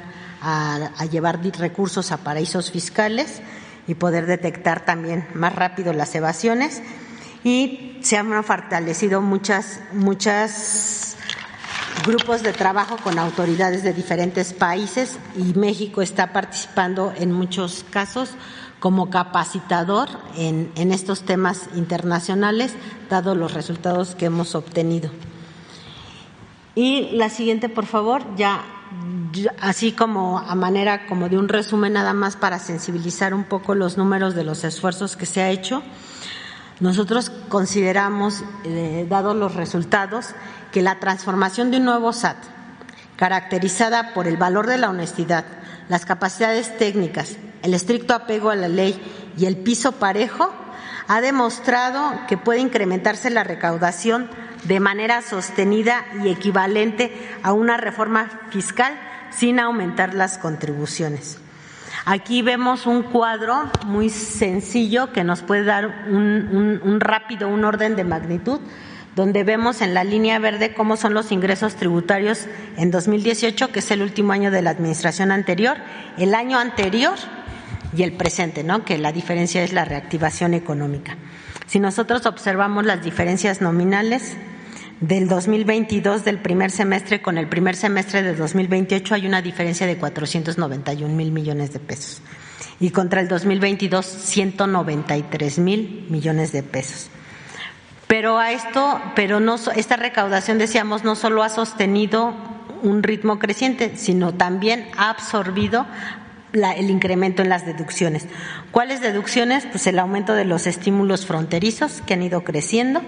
a llevar recursos a paraísos fiscales y poder detectar también más rápido las evasiones. Y se han fortalecido muchas, muchas grupos de trabajo con autoridades de diferentes países y México está participando en muchos casos como capacitador en, en estos temas internacionales, dado los resultados que hemos obtenido. Y la siguiente, por favor, ya así como a manera como de un resumen nada más para sensibilizar un poco los números de los esfuerzos que se ha hecho, nosotros consideramos, eh, dados los resultados, que la transformación de un nuevo SAT, caracterizada por el valor de la honestidad, las capacidades técnicas, el estricto apego a la ley y el piso parejo, ha demostrado que puede incrementarse la recaudación de manera sostenida y equivalente a una reforma fiscal sin aumentar las contribuciones. Aquí vemos un cuadro muy sencillo que nos puede dar un, rápido, un orden de magnitud, donde vemos en la línea verde cómo son los ingresos tributarios en 2018, que es el último año de la administración anterior, el año anterior y el presente, ¿no? que la diferencia es la reactivación económica. Si nosotros observamos las diferencias nominales, del 2022 del primer semestre con el primer semestre de 2028 hay una diferencia de 491 mil millones de pesos y contra el 2022 193 mil millones de pesos. Pero a esto, pero no esta recaudación decíamos no solo ha sostenido un ritmo creciente, sino también ha absorbido el incremento en las deducciones. ¿Cuáles deducciones? Pues el aumento de los estímulos fronterizos que han ido creciendo,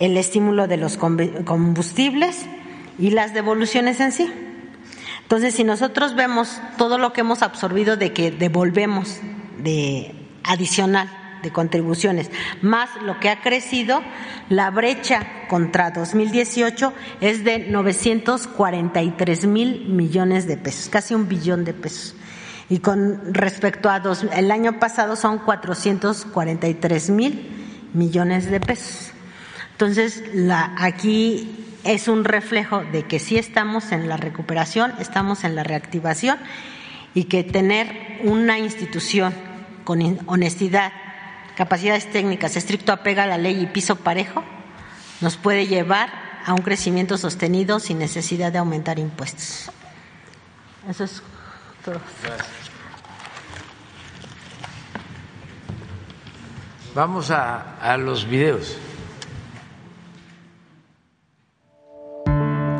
el estímulo de los combustibles y las devoluciones en sí. Entonces, si nosotros vemos todo lo que hemos absorbido de que devolvemos de adicional de contribuciones, más lo que ha crecido, la brecha contra 2018 es de 943 mil millones de pesos, casi un billón de pesos. Y con respecto a el año pasado son 443 mil millones de pesos. Entonces, la, aquí es un reflejo de que sí estamos en la recuperación, estamos en la reactivación y que tener una institución con honestidad, capacidades técnicas, estricto apego a la ley y piso parejo, nos puede llevar a un crecimiento sostenido sin necesidad de aumentar impuestos. Eso es todo. Vamos a, a los videos.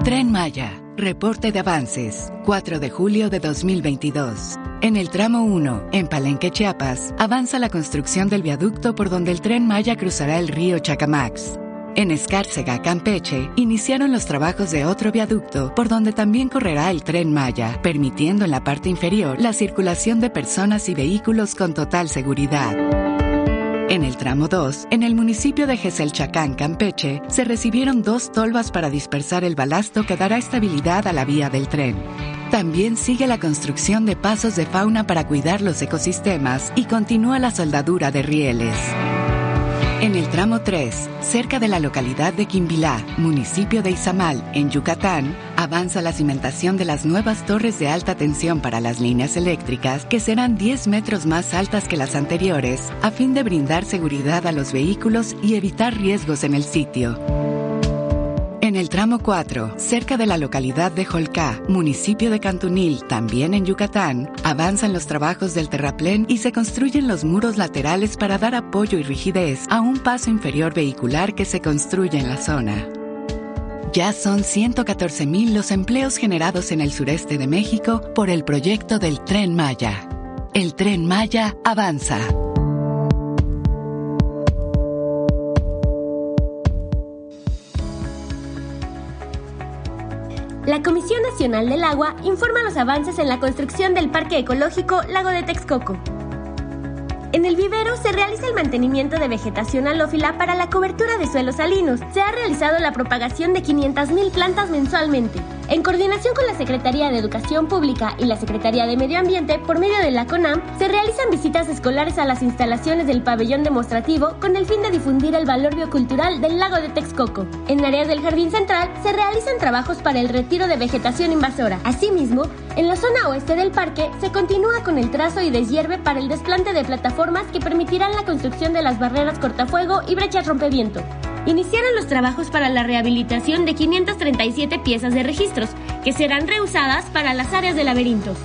Tren Maya, reporte de avances, 4 de julio de 2022. En el tramo 1, en Palenque, Chiapas, avanza la construcción del viaducto por donde el tren Maya cruzará el río Chacamax. En Escárcega, Campeche, iniciaron los trabajos de otro viaducto por donde también correrá el tren Maya, permitiendo en la parte inferior la circulación de personas y vehículos con total seguridad. En el tramo 2, en el municipio de Geselchacán, Campeche, se recibieron dos tolvas para dispersar el balasto que dará estabilidad a la vía del tren. También sigue la construcción de pasos de fauna para cuidar los ecosistemas y continúa la soldadura de rieles. En el tramo 3, cerca de la localidad de Quimbilá, municipio de Izamal, en Yucatán, avanza la cimentación de las nuevas torres de alta tensión para las líneas eléctricas, que serán 10 metros más altas que las anteriores, a fin de brindar seguridad a los vehículos y evitar riesgos en el sitio. En el tramo 4, cerca de la localidad de Jolcá, municipio de Cantunil, también en Yucatán, avanzan los trabajos del terraplén y se construyen los muros laterales para dar apoyo y rigidez a un paso inferior vehicular que se construye en la zona. Ya son 114.000 los empleos generados en el sureste de México por el proyecto del Tren Maya. El Tren Maya avanza. La Comisión Nacional del Agua informa los avances en la construcción del Parque Ecológico Lago de Texcoco. En el vivero se realiza el mantenimiento de vegetación alófila para la cobertura de suelos salinos. Se ha realizado la propagación de 500.000 plantas mensualmente. En coordinación con la Secretaría de Educación Pública y la Secretaría de Medio Ambiente, por medio de la CONAM, se realizan visitas escolares a las instalaciones del pabellón demostrativo con el fin de difundir el valor biocultural del lago de Texcoco. En áreas del Jardín Central se realizan trabajos para el retiro de vegetación invasora. Asimismo, en la zona oeste del parque se continúa con el trazo y deshierve para el desplante de plataformas que permitirán la construcción de las barreras cortafuego y brechas rompeviento. Iniciaron los trabajos para la rehabilitación de 537 piezas de registros, que serán reusadas para las áreas de laberintos.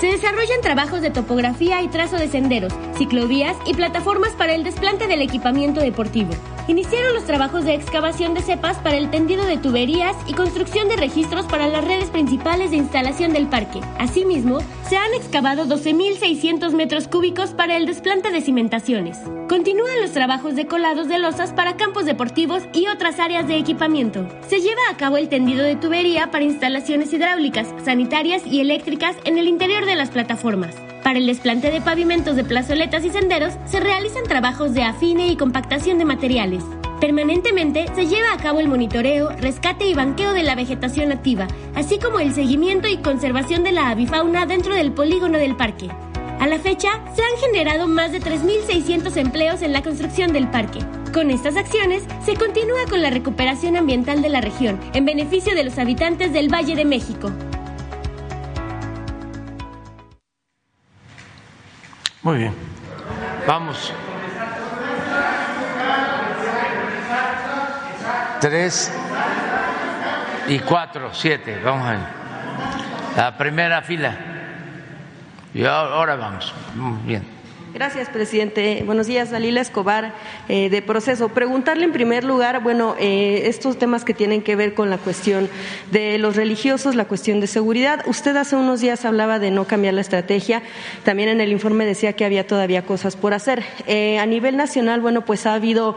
Se desarrollan trabajos de topografía y trazo de senderos, ciclovías y plataformas para el desplante del equipamiento deportivo. Iniciaron los trabajos de excavación de cepas para el tendido de tuberías y construcción de registros para las redes principales de instalación del parque. Asimismo, se han excavado 12.600 metros cúbicos para el desplante de cimentaciones. Continúan los trabajos de colados de losas para campos deportivos y otras áreas de equipamiento. Se lleva a cabo el tendido de tubería para instalaciones hidráulicas, sanitarias y eléctricas en el interior de las plataformas. Para el desplante de pavimentos de plazoletas y senderos se realizan trabajos de afine y compactación de materiales. Permanentemente se lleva a cabo el monitoreo, rescate y banqueo de la vegetación nativa, así como el seguimiento y conservación de la avifauna dentro del polígono del parque. A la fecha, se han generado más de 3.600 empleos en la construcción del parque. Con estas acciones, se continúa con la recuperación ambiental de la región, en beneficio de los habitantes del Valle de México. Muy bien. Vamos. Tres y cuatro, siete. Vamos a. La primera fila. Y ahora vamos. Bien. Gracias, presidente. Buenos días, Dalila Escobar, eh, de Proceso. Preguntarle en primer lugar, bueno, eh, estos temas que tienen que ver con la cuestión de los religiosos, la cuestión de seguridad. Usted hace unos días hablaba de no cambiar la estrategia. También en el informe decía que había todavía cosas por hacer. Eh, a nivel nacional, bueno, pues ha habido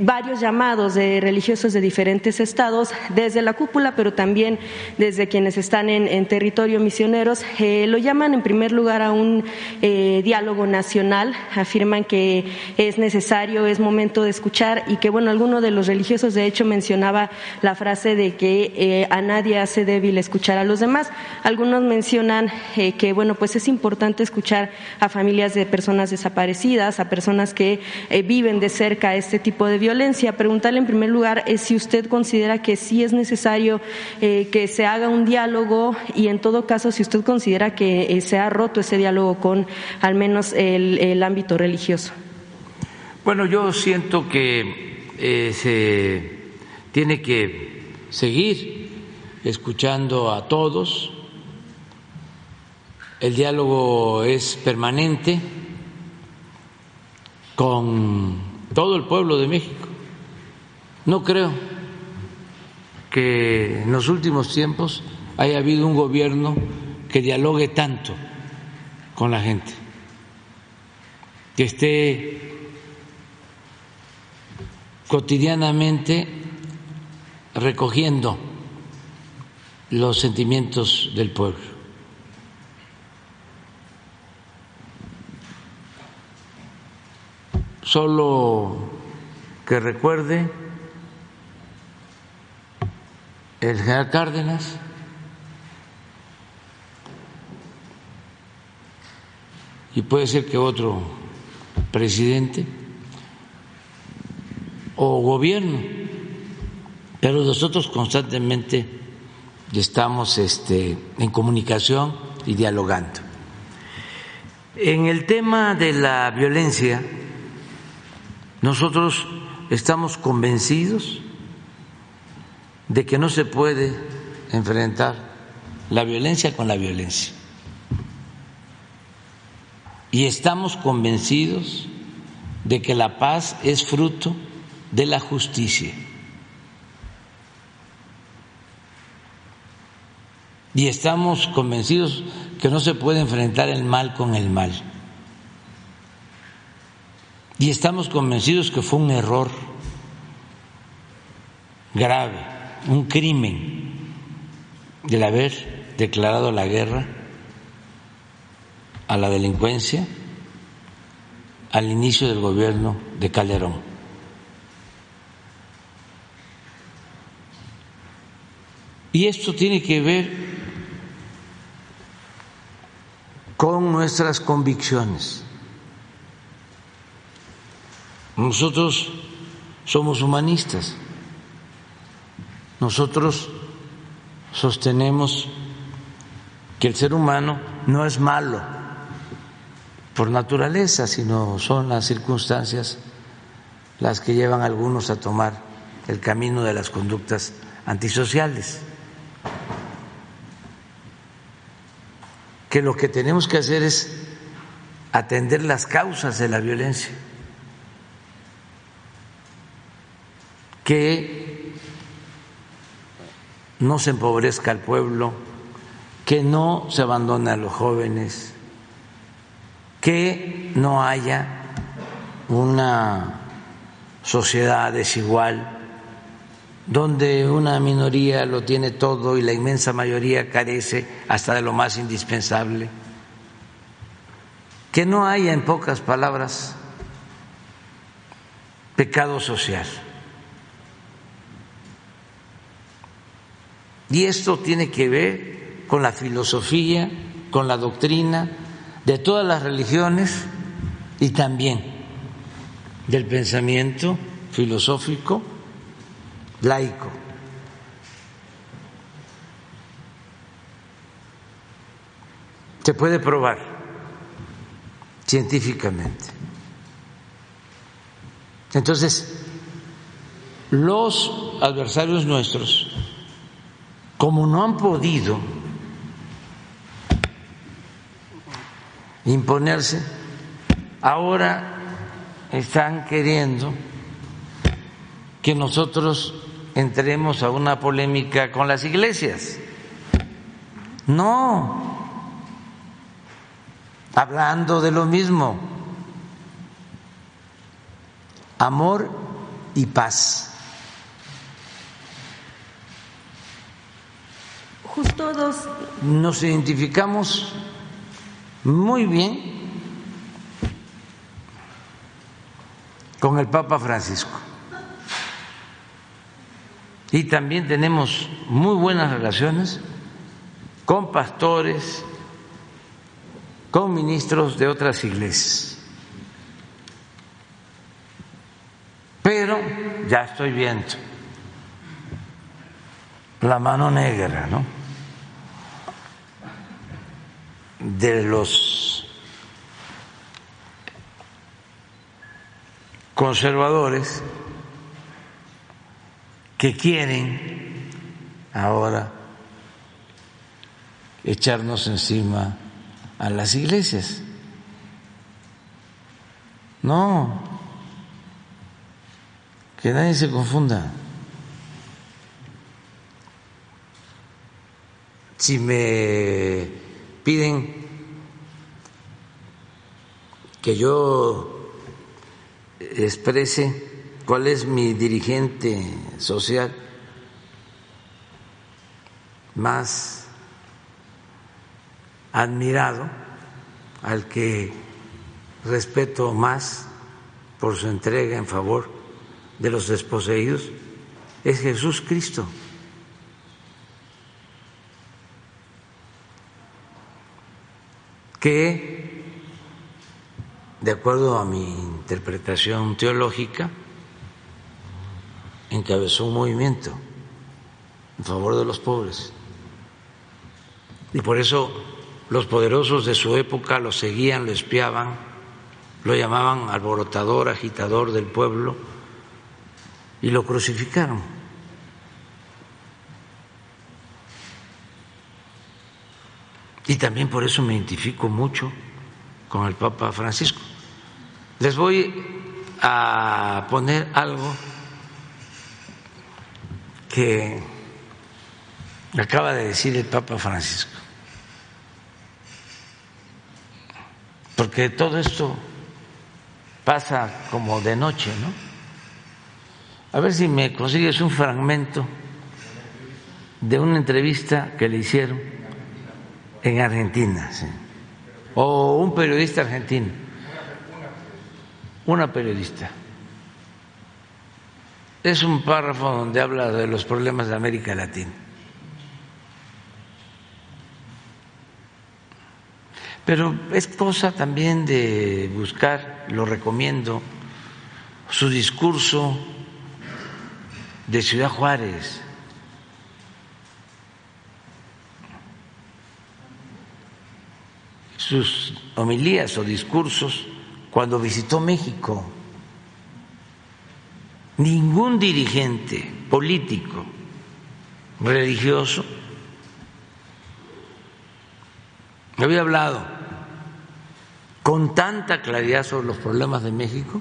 varios llamados de religiosos de diferentes estados, desde la cúpula, pero también desde quienes están en, en territorio misioneros. lo llaman en primer lugar a un diálogo nacional, afirman que es necesario, es momento de escuchar y que, bueno, alguno de los religiosos de hecho mencionaba la frase de que eh, a nadie hace débil escuchar a los demás. Algunos mencionan eh, que, bueno, pues es importante escuchar a familias de personas desaparecidas, a personas que eh, viven de cerca este tipo de violencia. Preguntarle en primer lugar es si usted considera que sí es necesario que se haga un diálogo y en todo caso si usted considera que se ha roto ese diálogo con al menos el, ámbito religioso. Bueno, yo siento que eh, se tiene que seguir escuchando a todos. El diálogo es permanente con todo el pueblo de México. No creo que en los últimos tiempos haya habido un gobierno que dialogue tanto con la gente que esté cotidianamente recogiendo los sentimientos del pueblo. Solo que recuerde el general Cárdenas y puede ser que otro presidente o gobierno, pero nosotros constantemente estamos este, en comunicación y dialogando. En el tema de la violencia, nosotros estamos convencidos de que no se puede enfrentar la violencia con la violencia y estamos convencidos de que la paz es fruto de la justicia. Y estamos convencidos que no se puede enfrentar el mal con el mal. Y estamos convencidos que fue un error grave, un crimen, el haber declarado la guerra a la delincuencia al inicio del gobierno de Calderón. Y esto tiene que ver con nuestras convicciones. Nosotros somos humanistas. Nosotros sostenemos que el ser humano no es malo por naturaleza, sino son las circunstancias las que llevan a algunos a tomar el camino de las conductas antisociales. Que lo que tenemos que hacer es atender las causas de la violencia, que no se empobrezca el pueblo, que no se abandone a los jóvenes, que no haya una sociedad desigual donde una minoría lo tiene todo y la inmensa mayoría carece hasta de lo más indispensable. Que no haya, en pocas palabras, pecado social. Y esto tiene que ver con la filosofía, con la doctrina de todas las religiones y también del pensamiento filosófico laico. Se puede probar científicamente. Entonces, los adversarios nuestros, como no han podido imponerse, ahora están queriendo que nosotros entremos a una polémica con las iglesias. No, hablando de lo mismo, amor y paz. Justo dos. Nos identificamos muy bien con el Papa Francisco. Y también tenemos muy buenas relaciones con pastores, con ministros de otras iglesias. Pero ya estoy viendo la mano negra, ¿no? De los conservadores que quieren ahora echarnos encima a las iglesias. No, que nadie se confunda. Si me piden que yo exprese cuál es mi dirigente social más admirado, al que respeto más por su entrega en favor de los desposeídos, es Jesús Cristo. Que, de acuerdo a mi interpretación teológica, encabezó un movimiento en favor de los pobres. Y por eso los poderosos de su época lo seguían, lo espiaban, lo llamaban alborotador, agitador del pueblo y lo crucificaron. Y también por eso me identifico mucho con el Papa Francisco. Les voy a poner algo que acaba de decir el Papa Francisco. Porque todo esto pasa como de noche, ¿no? A ver si me consigues un fragmento de una entrevista que le hicieron en Argentina, ¿sí? o un periodista argentino, una periodista. Es un párrafo donde habla de los problemas de América Latina. Pero es cosa también de buscar, lo recomiendo, su discurso de Ciudad Juárez. Sus homilías o discursos cuando visitó México ningún dirigente político, religioso, había hablado con tanta claridad sobre los problemas de México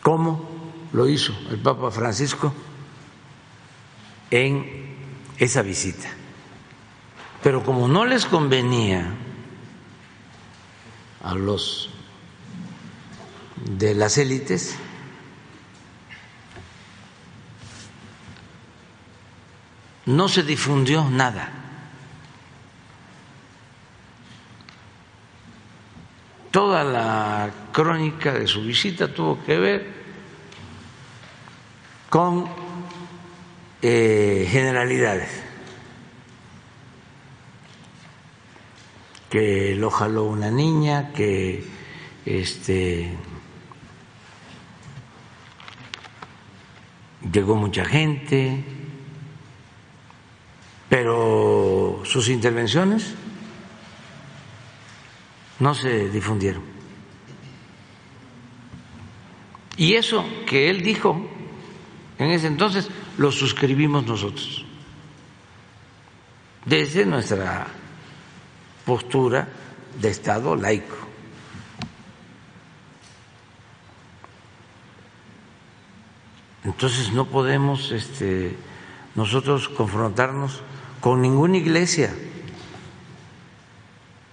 como lo hizo el Papa Francisco en esa visita. Pero como no les convenía a los de las élites, no se difundió nada. toda la crónica de su visita tuvo que ver con eh, generalidades, que lo jaló una niña, que este llegó mucha gente, pero sus intervenciones no se difundieron. Y eso que él dijo en ese entonces lo suscribimos nosotros, desde nuestra postura de Estado laico. Entonces no podemos este, nosotros confrontarnos con ninguna iglesia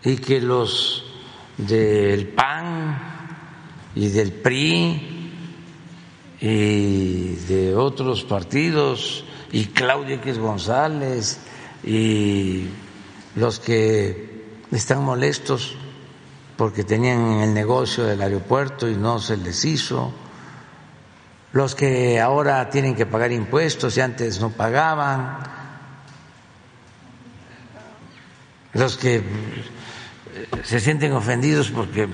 y que los del PAN y del PRI y de otros partidos y Claudia X González y los que están molestos porque tenían el negocio del aeropuerto y no se les hizo, los que ahora tienen que pagar impuestos y antes no pagaban, los que se sienten ofendidos porque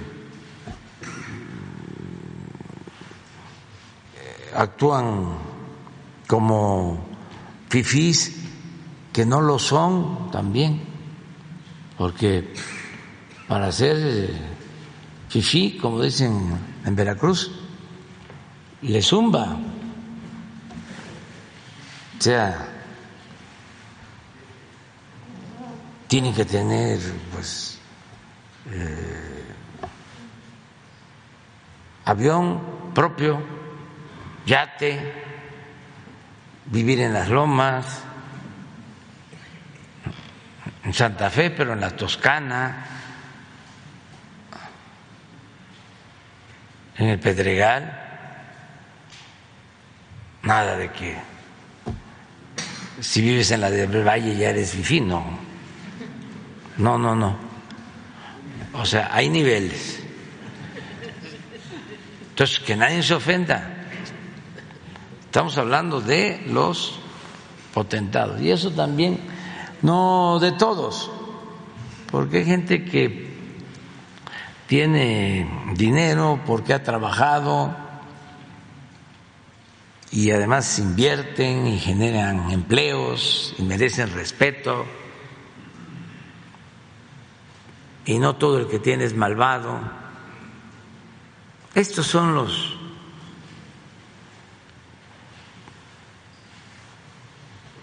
actúan como fifís que no lo son también, porque para ser fifí, como dicen en Veracruz, le zumba. O sea, tienen que tener pues eh, avión propio, yate, vivir en las lomas, en Santa Fe, pero en la Toscana, en el Pedregal, nada de que si vives en la del Valle ya eres fifí, no, no, no, no. O sea, hay niveles. Entonces, que nadie se ofenda. Estamos hablando de los potentados. Y eso también, no de todos, porque hay gente que tiene dinero, porque ha trabajado y además invierten y generan empleos y merecen respeto y no todo el que tiene es malvado. Estos son los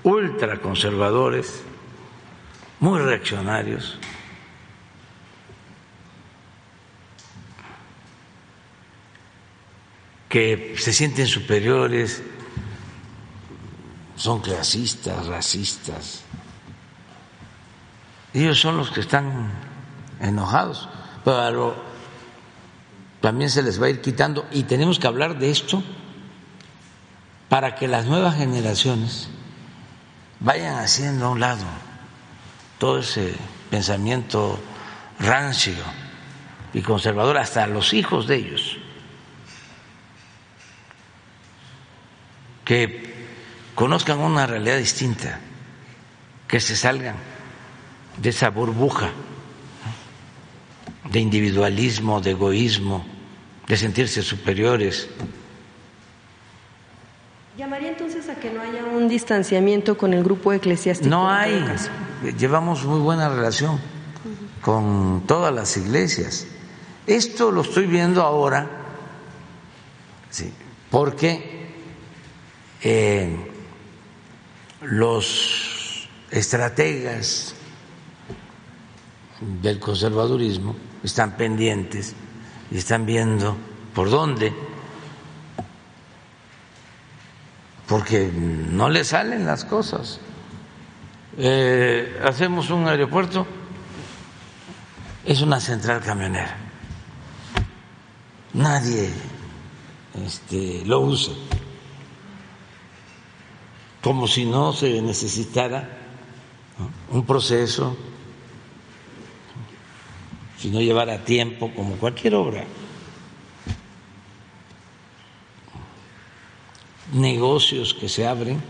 ultraconservadores, muy reaccionarios, que se sienten superiores, son clasistas, racistas. Ellos son los que están enojados, pero también se les va a ir quitando. Y tenemos que hablar de esto para que las nuevas generaciones vayan haciendo a un lado todo ese pensamiento rancio y conservador hasta los hijos de ellos que conozcan una realidad distinta, que se salgan de esa burbuja de individualismo, de egoísmo, de sentirse superiores. ¿Llamaría entonces a que no haya un distanciamiento con el grupo eclesiástico? No hay. Llevamos muy buena relación con todas las iglesias. Esto lo estoy viendo ahora, sí, porque eh, los estrategas del conservadurismo están pendientes y están viendo por dónde, porque no le salen las cosas. Eh, hacemos un aeropuerto, es una central camionera. Nadie este, lo usa, como si no se necesitara un proceso si no llevara tiempo como cualquier obra. Negocios que se abren,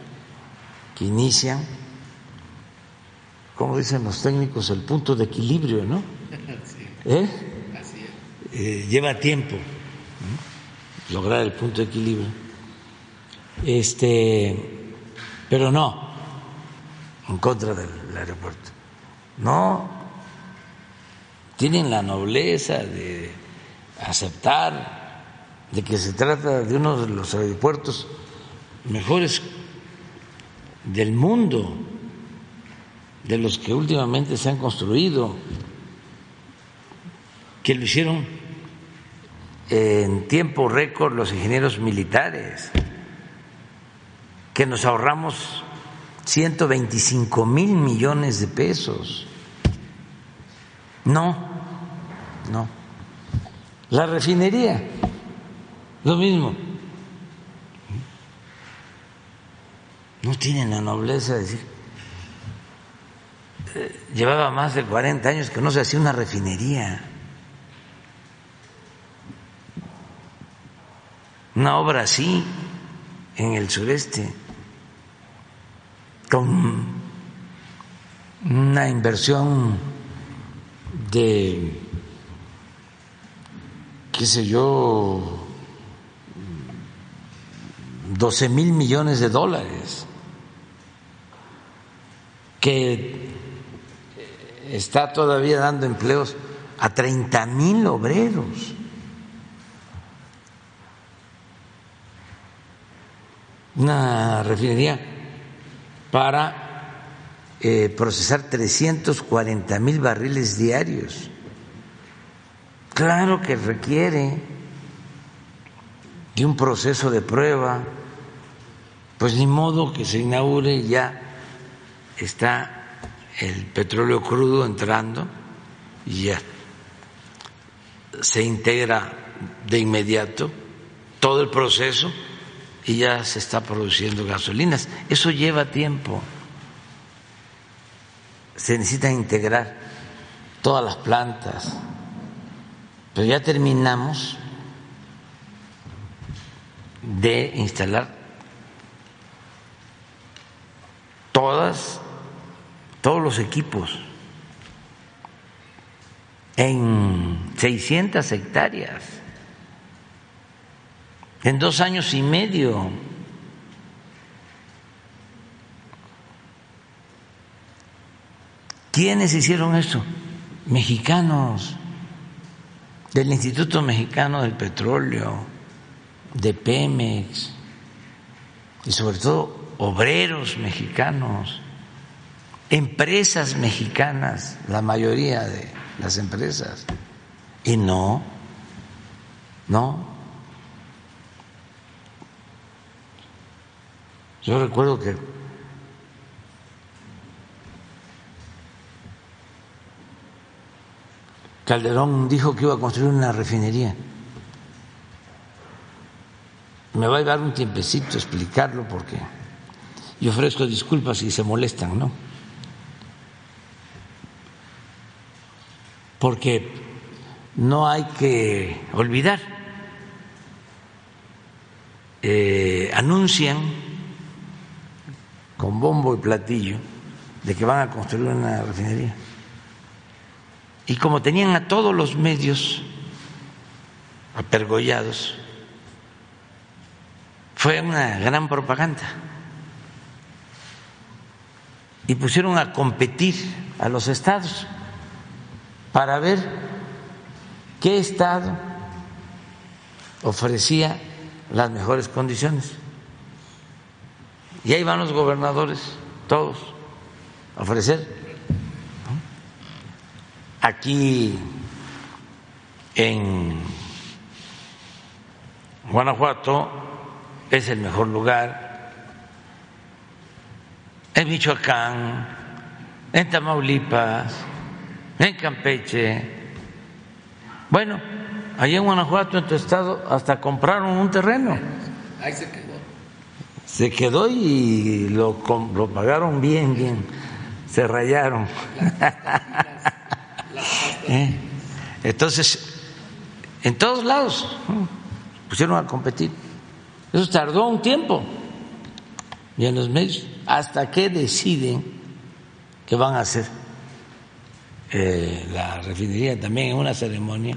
que inician, como dicen los técnicos, el punto de equilibrio, ¿no? *laughs* ¿Eh? Eh, lleva tiempo lograr el punto de equilibrio. Este, pero no en contra del aeropuerto. No tienen la nobleza de aceptar de que se trata de uno de los aeropuertos mejores del mundo, de los que últimamente se han construido, que lo hicieron en tiempo récord los ingenieros militares, que nos ahorramos 125 mil millones de pesos. No, no. La refinería, lo mismo. No tienen la nobleza de decir. Eh, llevaba más de 40 años que no se hacía una refinería. Una obra así en el sureste, con una inversión de, qué sé yo, 12 mil millones de dólares, que está todavía dando empleos a 30 mil obreros. Una refinería para eh, procesar 340 mil barriles diarios. Claro que requiere de un proceso de prueba, pues ni modo que se inaugure ya está el petróleo crudo entrando y ya se integra de inmediato todo el proceso y ya se está produciendo gasolinas. Eso lleva tiempo. Se necesitan integrar todas las plantas. Pero ya terminamos de instalar todas todos los equipos en 600 hectáreas en dos años y medio. ¿Quiénes hicieron eso? Mexicanos, del Instituto Mexicano del Petróleo, de Pemex, y sobre todo obreros mexicanos, empresas mexicanas, la mayoría de las empresas. Y no, no, Yo recuerdo que Calderón dijo que iba a construir una refinería. Me va a dar un tiempecito explicarlo porque yo ofrezco disculpas si se molestan, ¿no? Porque no hay que olvidar, eh, anuncian con bombo y platillo de que van a construir una refinería. Y como tenían a todos los medios apergollados, fue una gran propaganda. Y pusieron a competir a los estados para ver qué estado ofrecía las mejores condiciones. Y ahí van los gobernadores, todos, a ofrecer. Aquí en Guanajuato es el mejor lugar, en Michoacán, en Tamaulipas, en Campeche. Bueno, allí en Guanajuato, en tu estado, hasta compraron un terreno. Ahí se se quedó y lo, lo pagaron bien, bien, se rayaron. *laughs* ¿Eh? Entonces, en todos lados pusieron a competir. Eso tardó un tiempo. Y en los medios, hasta que deciden que van a hacer eh, la refinería también en una ceremonia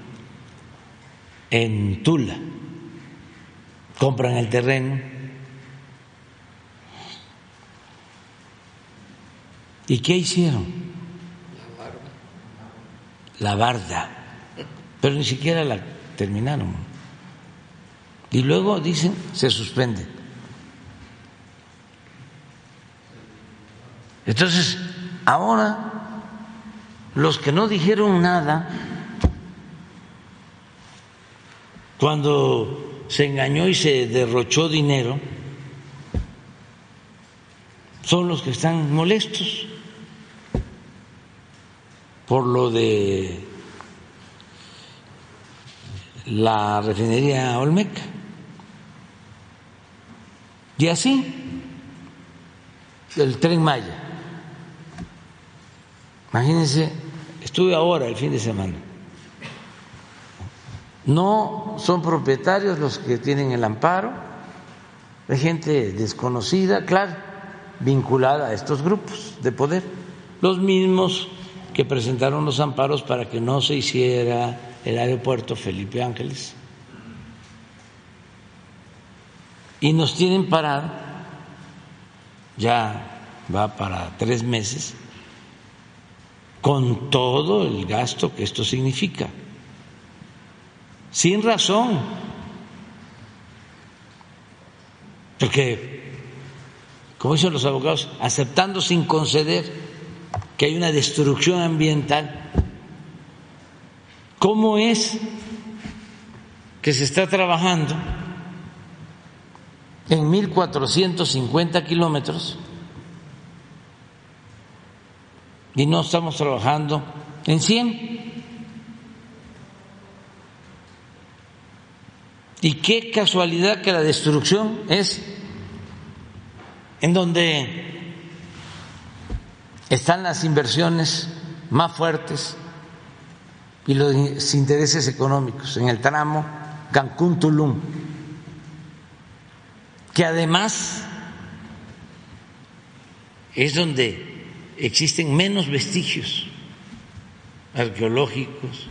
en Tula. Compran el terreno. ¿Y qué hicieron? La barda. Pero ni siquiera la terminaron. Y luego dicen, se suspende. Entonces, ahora, los que no dijeron nada, cuando se engañó y se derrochó dinero, son los que están molestos por lo de la refinería Olmeca. Y así, el tren Maya. Imagínense, estuve ahora el fin de semana. No son propietarios los que tienen el amparo, hay gente desconocida, claro, vinculada a estos grupos de poder, los mismos que presentaron los amparos para que no se hiciera el aeropuerto Felipe Ángeles. Y nos tienen parado, ya va para tres meses, con todo el gasto que esto significa, sin razón, porque, como dicen los abogados, aceptando sin conceder que hay una destrucción ambiental, ¿cómo es que se está trabajando en 1.450 kilómetros y no estamos trabajando en 100. Y qué casualidad que la destrucción es en donde están las inversiones más fuertes y los intereses económicos en el tramo Cancún-Tulum, que además es donde existen menos vestigios arqueológicos.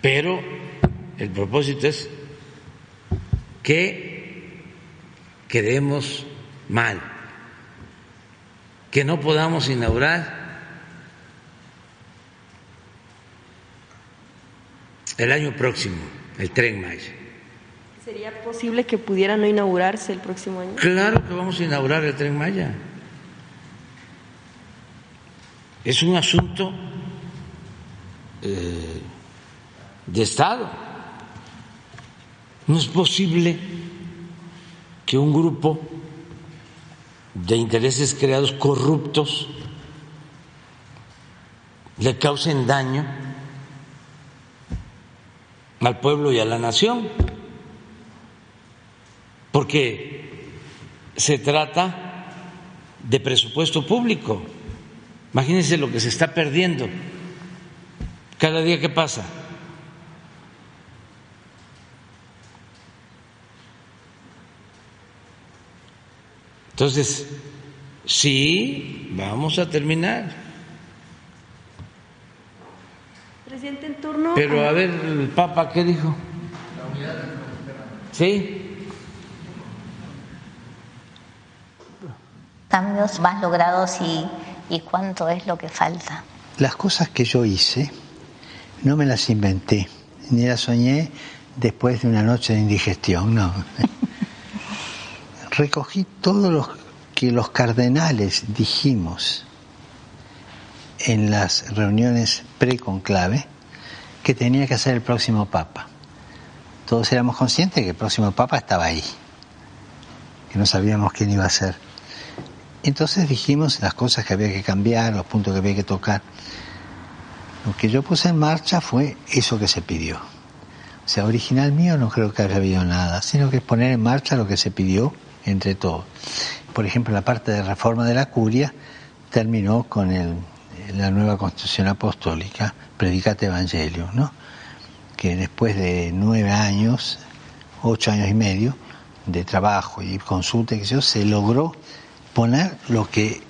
Pero el propósito es que quedemos mal, que no podamos inaugurar el año próximo el tren Maya. ¿Sería posible que pudiera no inaugurarse el próximo año? Claro que vamos a inaugurar el tren Maya. Es un asunto eh, de Estado. No es posible que un grupo de intereses creados corruptos le causen daño al pueblo y a la nación porque se trata de presupuesto público. Imagínense lo que se está perdiendo cada día que pasa. Entonces, sí, vamos a terminar. Presidente en turno. Pero a ver, el Papa, ¿qué dijo? Sí. Cambios más logrados y, cuánto es lo que falta? Las cosas que yo hice no me las inventé, ni las soñé después de una noche de indigestión, no. *laughs* Recogí todo lo que los cardenales dijimos en las reuniones pre-conclave que tenía que hacer el próximo Papa. Todos éramos conscientes que el próximo Papa estaba ahí, que no sabíamos quién iba a ser. Entonces dijimos las cosas que había que cambiar, los puntos que había que tocar. Lo que yo puse en marcha fue eso que se pidió. O sea, original mío no creo que haya habido nada, sino que es poner en marcha lo que se pidió entre todos. Por ejemplo, la parte de reforma de la curia, terminó con la nueva constitución apostólica, Predicate Evangelio, ¿no? que después de nueve años, ocho años y medio de trabajo y consulta, se logró poner lo que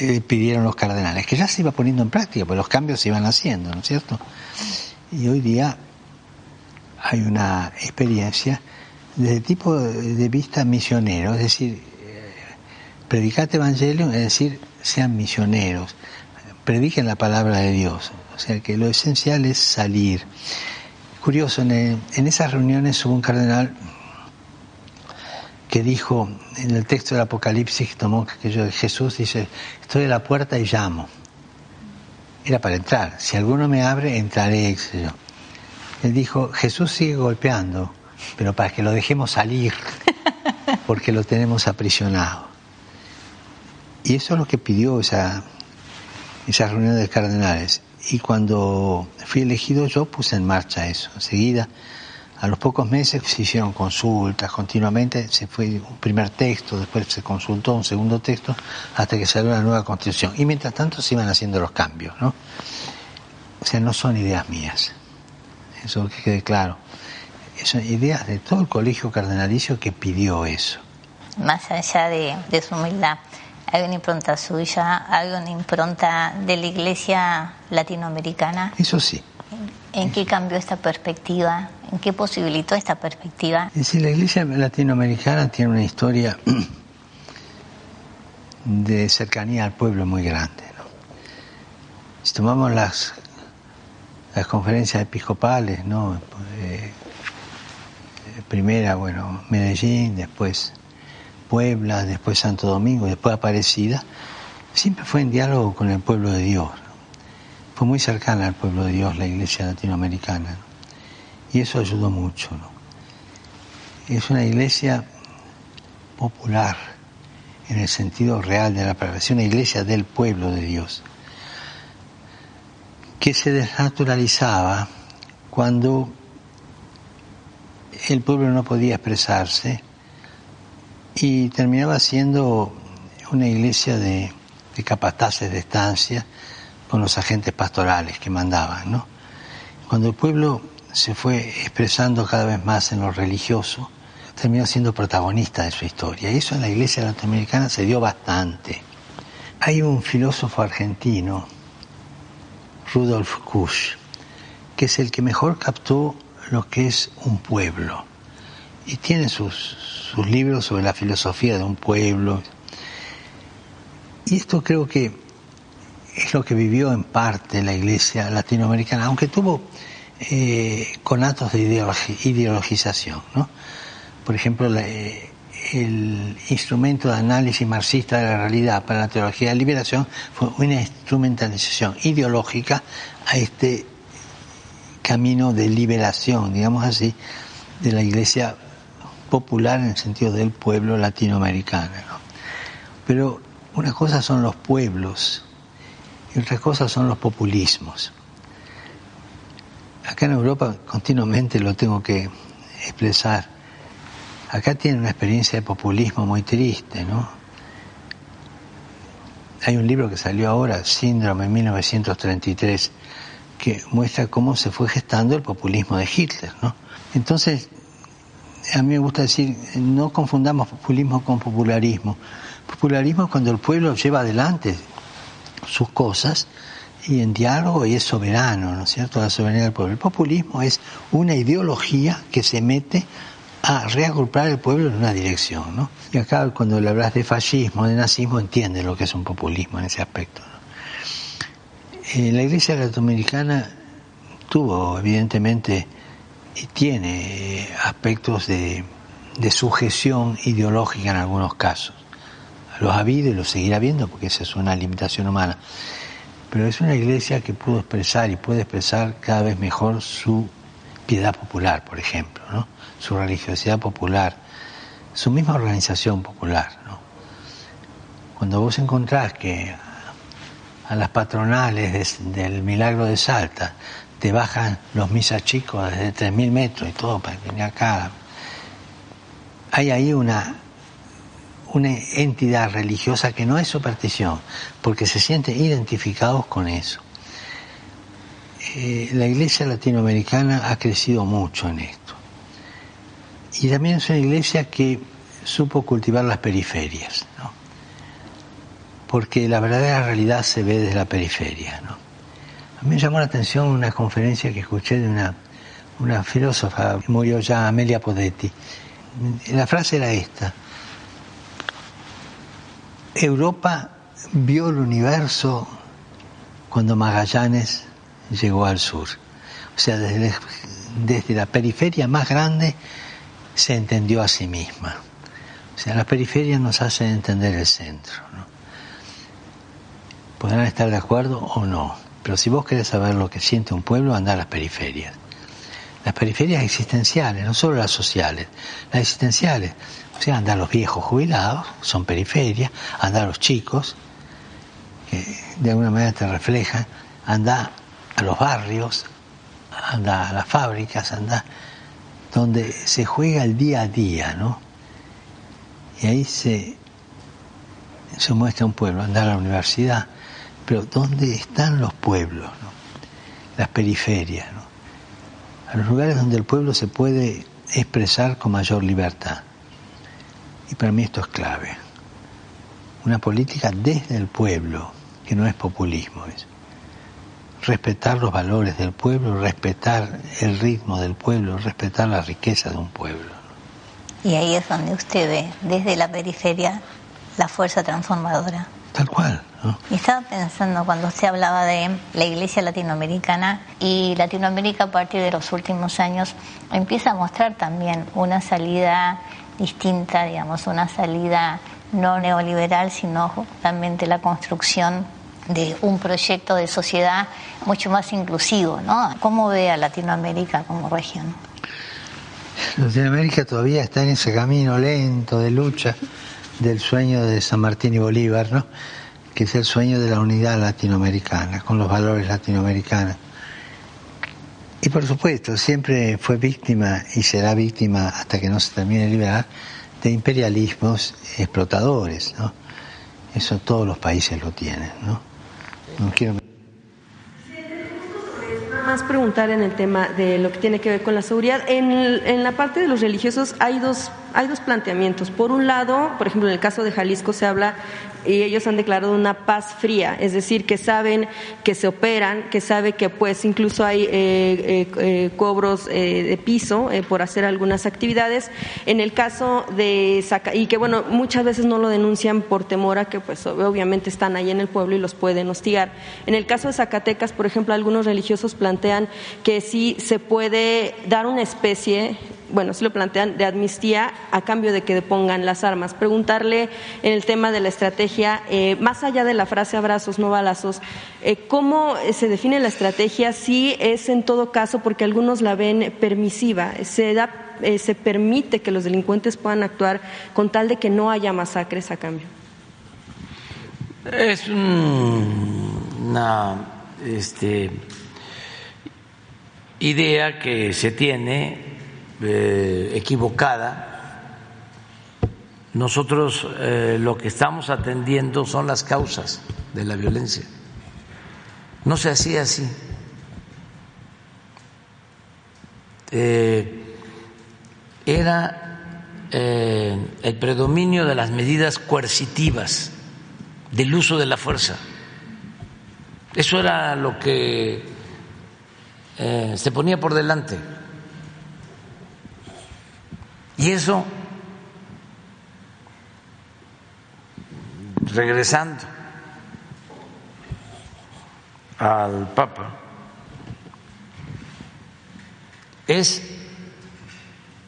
eh, pidieron los cardenales, que ya se iba poniendo en práctica, porque los cambios se iban haciendo, ¿no es cierto? Y hoy día hay una experiencia desde el tipo de vista misionero, es decir, eh, predicate evangelio, es decir, sean misioneros, prediquen la palabra de Dios, o sea que lo esencial es salir. Curioso, en, esas reuniones hubo un cardenal que dijo en el texto del Apocalipsis que tomó que Jesús dice, estoy a la puerta y llamo. Era para entrar. Si alguno me abre, entraré. Él dijo, Jesús sigue golpeando, pero para que lo dejemos salir, *laughs* porque lo tenemos aprisionado. Y eso es lo que pidió esa, esa reunión de cardenales. Y cuando fui elegido yo puse en marcha eso. Enseguida, a los pocos meses se hicieron consultas continuamente, se fue un primer texto, después se consultó un segundo texto, hasta que salió la nueva constitución. Y mientras tanto se iban haciendo los cambios, ¿no? O sea, no son ideas mías. Eso que quede claro. Son ideas de todo el colegio cardenalicio que pidió eso. Más allá de, de su humildad, hay una impronta suya, hay una impronta de la iglesia latinoamericana. Eso sí. ¿En qué cambió esta perspectiva? ¿En qué posibilitó esta perspectiva? Es la iglesia latinoamericana tiene una historia *clears throat* de cercanía al pueblo muy grande. Si tomamos las, las conferencias episcopales, ¿no? Eh, primera, bueno, Medellín, después Puebla, después Santo Domingo, después Aparecida, siempre fue en diálogo con el pueblo de Dios. Fue muy cercana al pueblo de Dios la iglesia latinoamericana. Y eso ayudó mucho. Es una iglesia popular en el sentido real de la palabra, es una iglesia del pueblo de Dios, que se desnaturalizaba cuando el pueblo no podía expresarse y terminaba siendo una iglesia de, de capataces de estancia con los agentes pastorales que mandaban, ¿no? Cuando el pueblo se fue expresando cada vez más en lo religioso, terminó siendo protagonista de su historia. Y eso en la iglesia latinoamericana se dio bastante. Hay un filósofo argentino, Rudolf Kusch, que es el que mejor captó lo que es un pueblo. Y tiene sus, sus libros sobre la filosofía de un pueblo. Y esto creo que es lo que vivió en parte la iglesia latinoamericana, aunque tuvo eh, conatos de ideologización. ¿no? Por ejemplo, eh, el instrumento de análisis marxista de la realidad para la teología de liberación fue una instrumentalización ideológica a este camino de liberación, digamos así, de la iglesia popular en el sentido del pueblo latinoamericano. Pero una cosa son los pueblos y otra cosa son los populismos. Acá en Europa continuamente lo tengo que expresar. Acá tiene una experiencia de populismo muy triste, ¿no? Hay un libro que salió ahora, Síndrome 1933, que muestra cómo se fue gestando el populismo de Hitler, ¿no? Entonces, a mí me gusta decir, no confundamos populismo con popularismo. Popularismo es cuando el pueblo lleva adelante sus cosas y en diálogo y es soberano, ¿no es cierto?, la soberanía del pueblo. El populismo es una ideología que se mete a reagrupar el pueblo en una dirección, ¿no? Y acá cuando le hablas de fascismo, de nazismo, entiende lo que es un populismo en ese aspecto. Eh, la iglesia latinoamericana tuvo, evidentemente, y tiene aspectos de, de sujeción ideológica en algunos casos. Los ha habido y los seguirá habiendo porque esa es una limitación humana. Pero es una iglesia que pudo expresar y puede expresar cada vez mejor su piedad popular, por ejemplo, su religiosidad popular, su misma organización popular. ¿no? Cuando vos encontrás que a las patronales del milagro de Salta te bajan los misas chicos desde 3.000 metros y todo para venir acá. Hay ahí una, una entidad religiosa que no es superstición, porque se sienten identificados con eso. Eh, la iglesia latinoamericana ha crecido mucho en esto. Y también es una iglesia que supo cultivar las periferias, porque la verdadera realidad se ve desde la periferia. A mí me llamó la atención una conferencia que escuché de una, una filósofa, murió ya Amelia Podetti. La frase era esta, Europa vio el universo cuando Magallanes llegó al sur. O sea, desde, la periferia más grande se entendió a sí misma. O sea, la periferia nos hace entender el centro. Podrán estar de acuerdo o no, pero si vos querés saber lo que siente un pueblo, anda a las periferias. Las periferias existenciales, no solo las sociales, las existenciales. O sea, andar los viejos jubilados, son periferias, andar los chicos, que de alguna manera te reflejan, anda a los barrios, anda a las fábricas, anda donde se juega el día a día, ¿no? Y ahí se, se muestra un pueblo, andar a la universidad, pero ¿dónde están los pueblos? Las periferias. A los lugares donde el pueblo se puede expresar con mayor libertad. Y para mí esto es clave. Una política desde el pueblo, que no es populismo, es respetar los valores del pueblo, respetar el ritmo del pueblo, respetar la riqueza de un pueblo. Y ahí es donde usted ve, desde la periferia, la fuerza transformadora. Tal cual. ¿no? Y estaba pensando cuando usted hablaba de la iglesia latinoamericana y Latinoamérica a partir de los últimos años empieza a mostrar también una salida distinta, digamos, una salida no neoliberal, sino justamente la construcción de un proyecto de sociedad mucho más inclusivo, ¿no? ¿Cómo ve a Latinoamérica como región? Latinoamérica todavía está en ese camino lento de lucha del sueño de San Martín y Bolívar, ¿no? que es el sueño de la unidad latinoamericana, con los valores latinoamericanos. Y por supuesto, siempre fue víctima y será víctima hasta que no se termine de liberar de imperialismos explotadores, ¿no? Eso todos los países lo tienen, ¿no? No quiero más preguntar en el tema de lo que tiene que ver con la seguridad. En, en, la parte de los religiosos hay dos, hay dos planteamientos. Por un lado, por ejemplo, en el caso de Jalisco se habla y ellos han declarado una paz fría, es decir, que saben que se operan, que sabe que pues incluso hay eh, eh, eh, cobros de piso por hacer algunas actividades. En el caso de y que bueno, muchas veces no lo denuncian por temor a que pues obviamente están ahí en el pueblo y los pueden hostigar. En el caso de Zacatecas, por ejemplo, algunos religiosos plantean que sí se puede dar una especie bueno, se lo plantean de amnistía a cambio de que depongan las armas. Preguntarle en el tema de la estrategia, eh, más allá de la frase abrazos, no balazos, eh, ¿cómo se define la estrategia? Si es en todo caso, porque algunos la ven permisiva, se da eh, se permite que los delincuentes puedan actuar con tal de que no haya masacres a cambio. Es una este, idea que se tiene eh, equivocada. Nosotros eh, lo que estamos atendiendo son las causas de la violencia. No se hacía así. Eh, era el predominio de las medidas coercitivas, del uso de la fuerza. Eso era lo que se ponía por delante. Y eso, regresando al Papa, es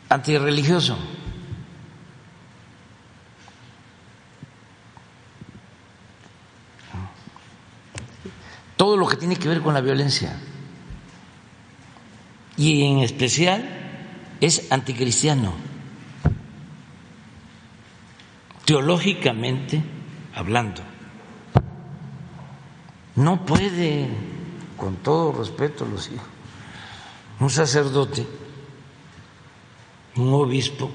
antirreligioso. Todo lo que tiene que ver con la violencia. Y en especial es anticristiano. teológicamente hablando. No puede, con todo respeto los hijos, un sacerdote, un obispo,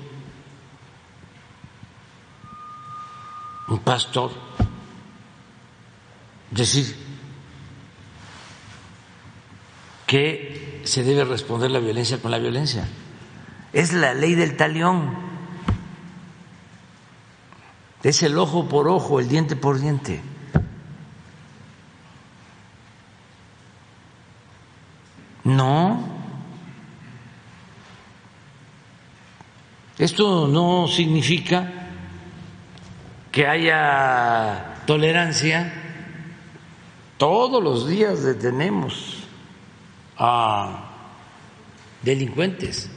pastor decir que se debe responder la violencia con la violencia. Es la ley del talión. Es el ojo por ojo, el diente por diente. No. Esto no significa que haya tolerancia. Todos los días detenemos a delincuentes.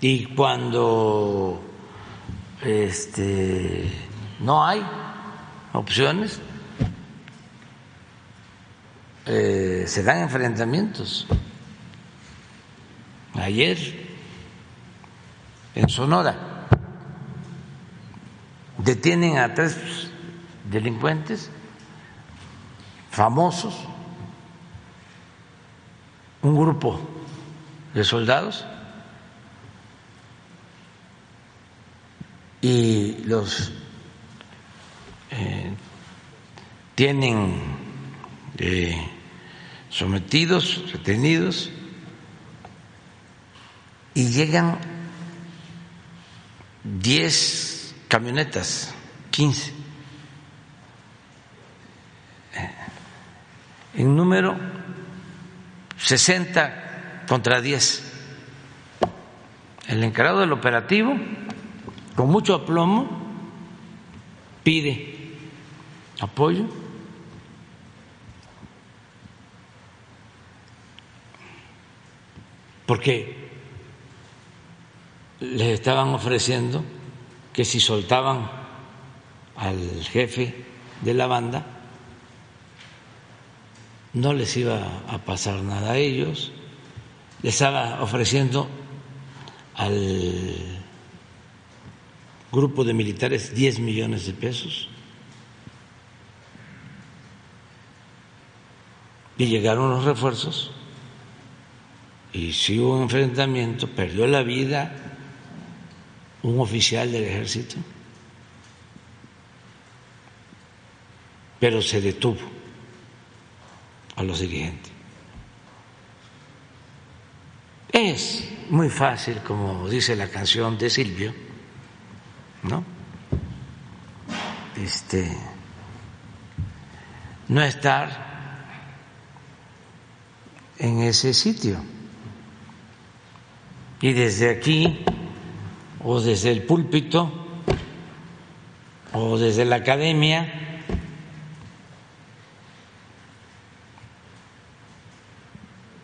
Y cuando este, no hay opciones, eh, se dan enfrentamientos. Ayer en Sonora detienen a tres delincuentes famosos, un grupo de soldados y los eh, tienen eh, sometidos, retenidos, y llegan 10 camionetas, 15, eh, en número 60 contra 10. El encargado del operativo con mucho aplomo, pide apoyo. Porque les estaban ofreciendo que si soltaban al jefe de la banda, no les iba a pasar nada a ellos, les estaba ofreciendo al grupo de militares 10 millones de pesos. Y llegaron los refuerzos y si hubo un enfrentamiento, perdió la vida un oficial del ejército, pero se detuvo a los dirigentes. Es muy fácil, como dice la canción de Silvio, ¿no? Este, no estar en ese sitio. Y desde aquí, o desde el púlpito, o desde la academia,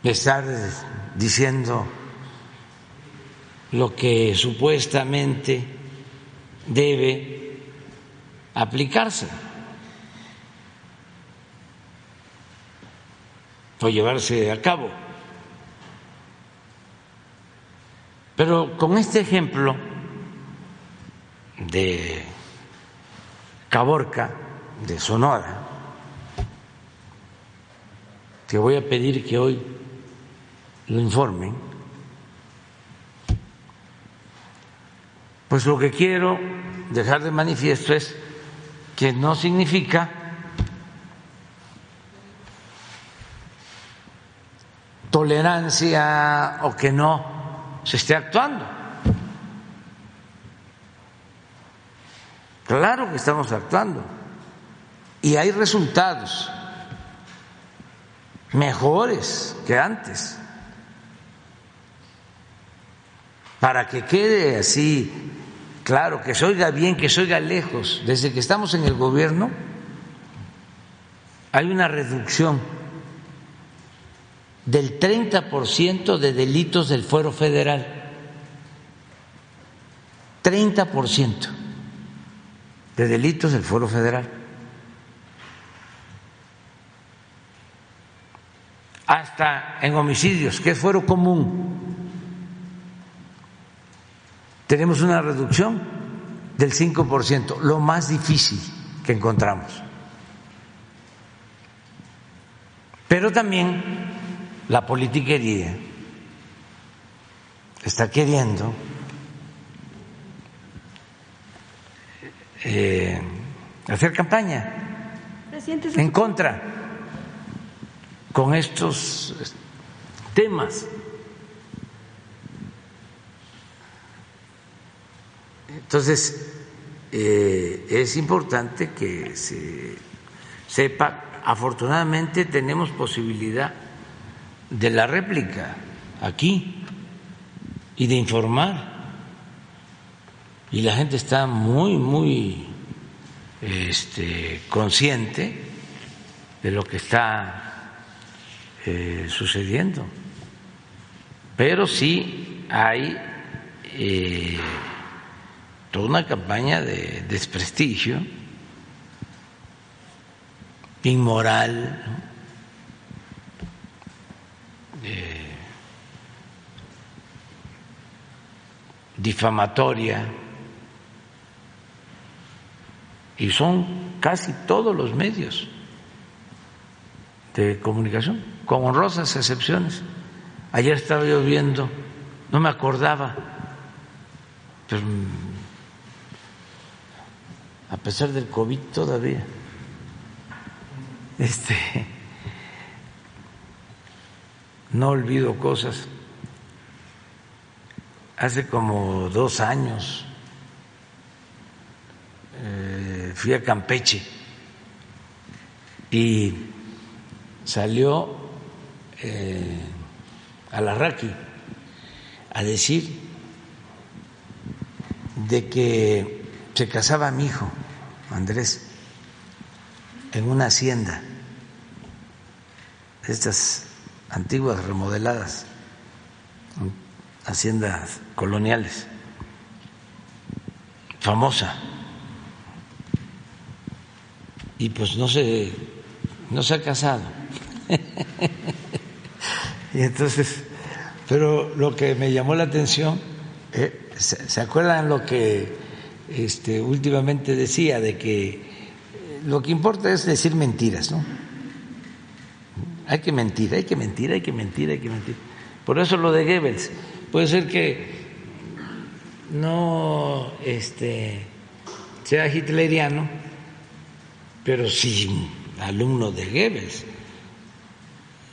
estar diciendo lo que supuestamente debe aplicarse o llevarse a cabo. Pero con este ejemplo de Caborca, de Sonora, te voy a pedir que hoy lo informen, Pues lo que quiero dejar de manifiesto es que no significa tolerancia o que no se esté actuando. Claro que estamos actuando y hay resultados mejores que antes. Para que quede así Claro, que se oiga bien, que se oiga lejos. Desde que estamos en el gobierno hay una reducción del 30% de delitos del fuero federal. 30% de delitos del fuero federal. Hasta en homicidios, que es fuero común tenemos una reducción del 5%, lo más difícil que encontramos. Pero también la politiquería está queriendo eh, hacer campaña en contra con estos temas. Entonces, eh, es importante que se sepa, afortunadamente tenemos posibilidad de la réplica aquí y de informar. Y la gente está muy, muy este, consciente de lo que está eh, sucediendo. Pero sí hay eh, una campaña de desprestigio inmoral, eh, difamatoria, y son casi todos los medios de comunicación, con honrosas excepciones. Ayer estaba yo viendo, no me acordaba, pero a pesar del COVID todavía, este, no olvido cosas. Hace como dos años eh, fui a Campeche y salió eh, Alarraqui a decir de que se casaba mi hijo, Andrés, en una hacienda, estas antiguas remodeladas, haciendas coloniales, famosa. Y pues no se, no se ha casado. *laughs* y entonces, pero lo que me llamó la atención, eh, ¿se, ¿se acuerdan lo que este, últimamente decía de que lo que importa es decir mentiras, ¿no? Hay que mentir, hay que mentir, hay que mentir, hay que mentir. Por eso lo de Goebbels. Puede ser que no este, sea hitleriano, pero sí alumno de Goebbels.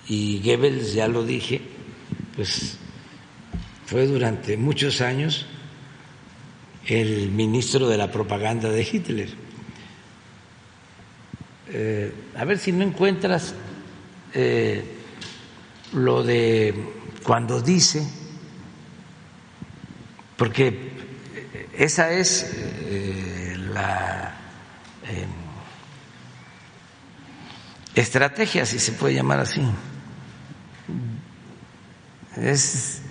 Y Goebbels, ya lo dije, pues fue durante muchos años el ministro de la propaganda de Hitler. Eh, a ver si no encuentras eh, lo de cuando dice, porque esa es eh, la eh, estrategia, si se puede llamar así. Es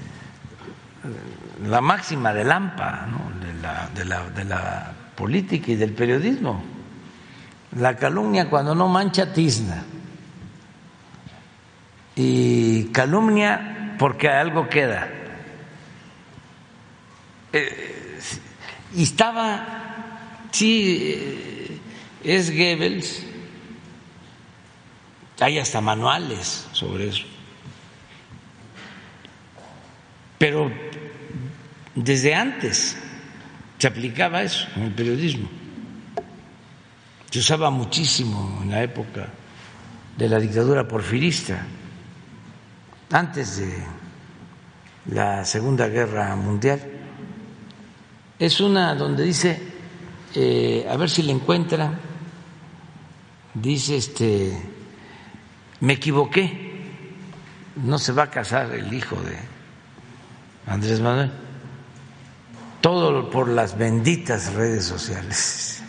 la máxima del AMPA, de, la, de, la, de la política y del periodismo. La calumnia cuando no mancha tizna. Y calumnia porque algo queda. Eh, y estaba, sí, eh, es Goebbels, hay hasta manuales sobre eso. Pero desde antes se aplicaba eso en el periodismo. Se usaba muchísimo en la época de la dictadura porfirista, antes de la Segunda Guerra Mundial. Es una donde dice, eh, a ver si le encuentra, dice este, me equivoqué, no se va a casar el hijo de Andrés Manuel, todo por las benditas redes sociales.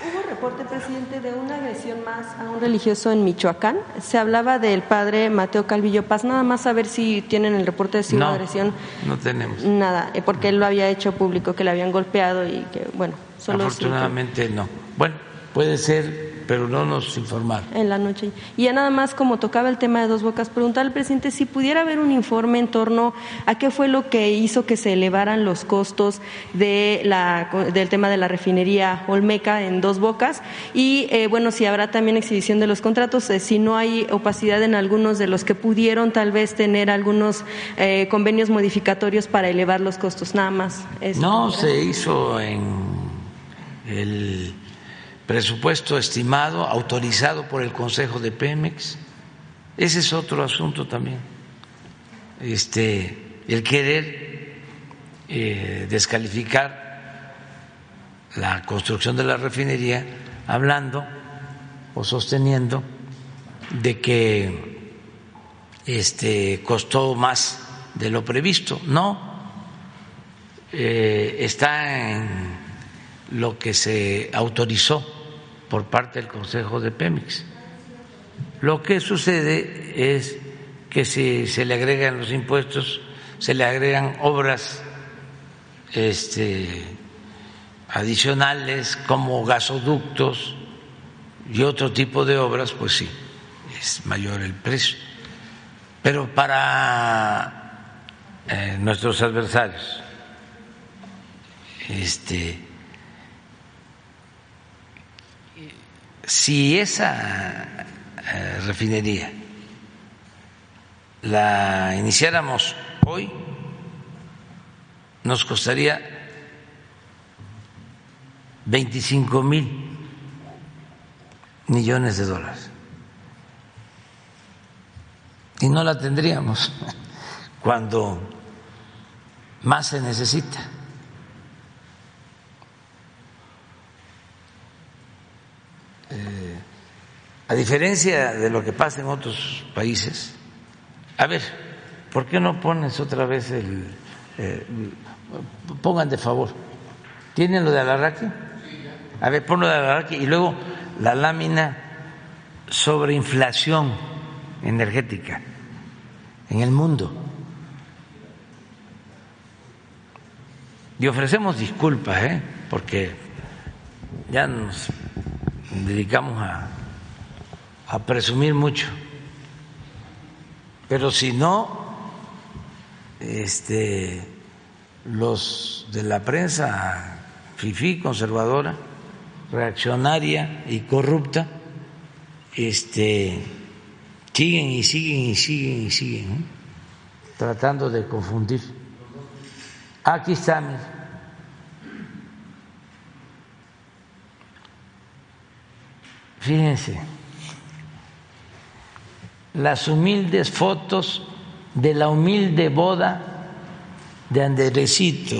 Hubo reporte, presidente, de una agresión más a un religioso en Michoacán. Se hablaba del padre Mateo Calvillo Paz. Nada más a ver si tienen el reporte de si hubo No, agresión. no tenemos. Nada, eh, porque él lo había hecho público, que le habían golpeado y que, bueno, solo que- Afortunadamente no. Bueno, puede ser, pero no nos informaron. en la noche. Y ya nada más como tocaba el tema de dos bocas, preguntar al presidente si pudiera haber un informe en torno a qué fue lo que hizo que se elevaran los costos de la, del tema de la refinería Olmeca en dos bocas y eh, bueno, si habrá también exhibición de los contratos, eh, si no hay opacidad en algunos de los que pudieron tal vez tener algunos eh, convenios modificatorios para elevar los costos, nada más. Eso. No se hizo en el presupuesto estimado, autorizado por el Consejo de Pemex. Ese es otro asunto también. Este, el querer eh, descalificar la construcción de la refinería hablando o sosteniendo de que este costó más de lo previsto. No, eh, está en lo que se autorizó por parte del Consejo de Pemex. Lo que sucede es que si se le agregan los impuestos, se le agregan obras este, adicionales como gasoductos y otro tipo de obras, pues sí, es mayor el precio. Pero para eh, nuestros adversarios, este, si esa eh, refinería la iniciáramos hoy, nos costaría 25 mil millones de dólares. Y no la tendríamos *laughs* cuando más se necesita. Eh, a diferencia de lo que pasa en otros países, a ver, ¿por qué no pones otra vez el... Eh, pongan de favor. ¿Tienen lo de Alarraqui? A ver, ponlo de Alarraqui y luego la lámina sobre inflación energética en el mundo. Y ofrecemos disculpas, ¿eh? porque ya nos dedicamos a, a presumir mucho. Pero si no, este, los de la prensa fifí conservadora, reaccionaria y corrupta, este, siguen y siguen y siguen y siguen, tratando de confundir. Aquí está, Fíjense, las humildes fotos de la humilde boda de Anderecito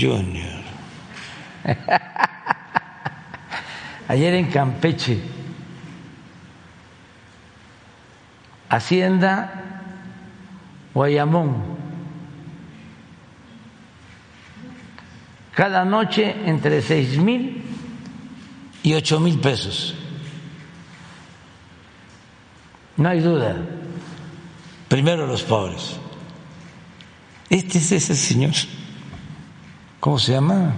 Junior. *laughs* Ayer en Campeche, Hacienda Guayamón, cada noche entre seis mil y ocho mil pesos. No hay duda. Primero los pobres. Este es ese señor. ¿Cómo se llama?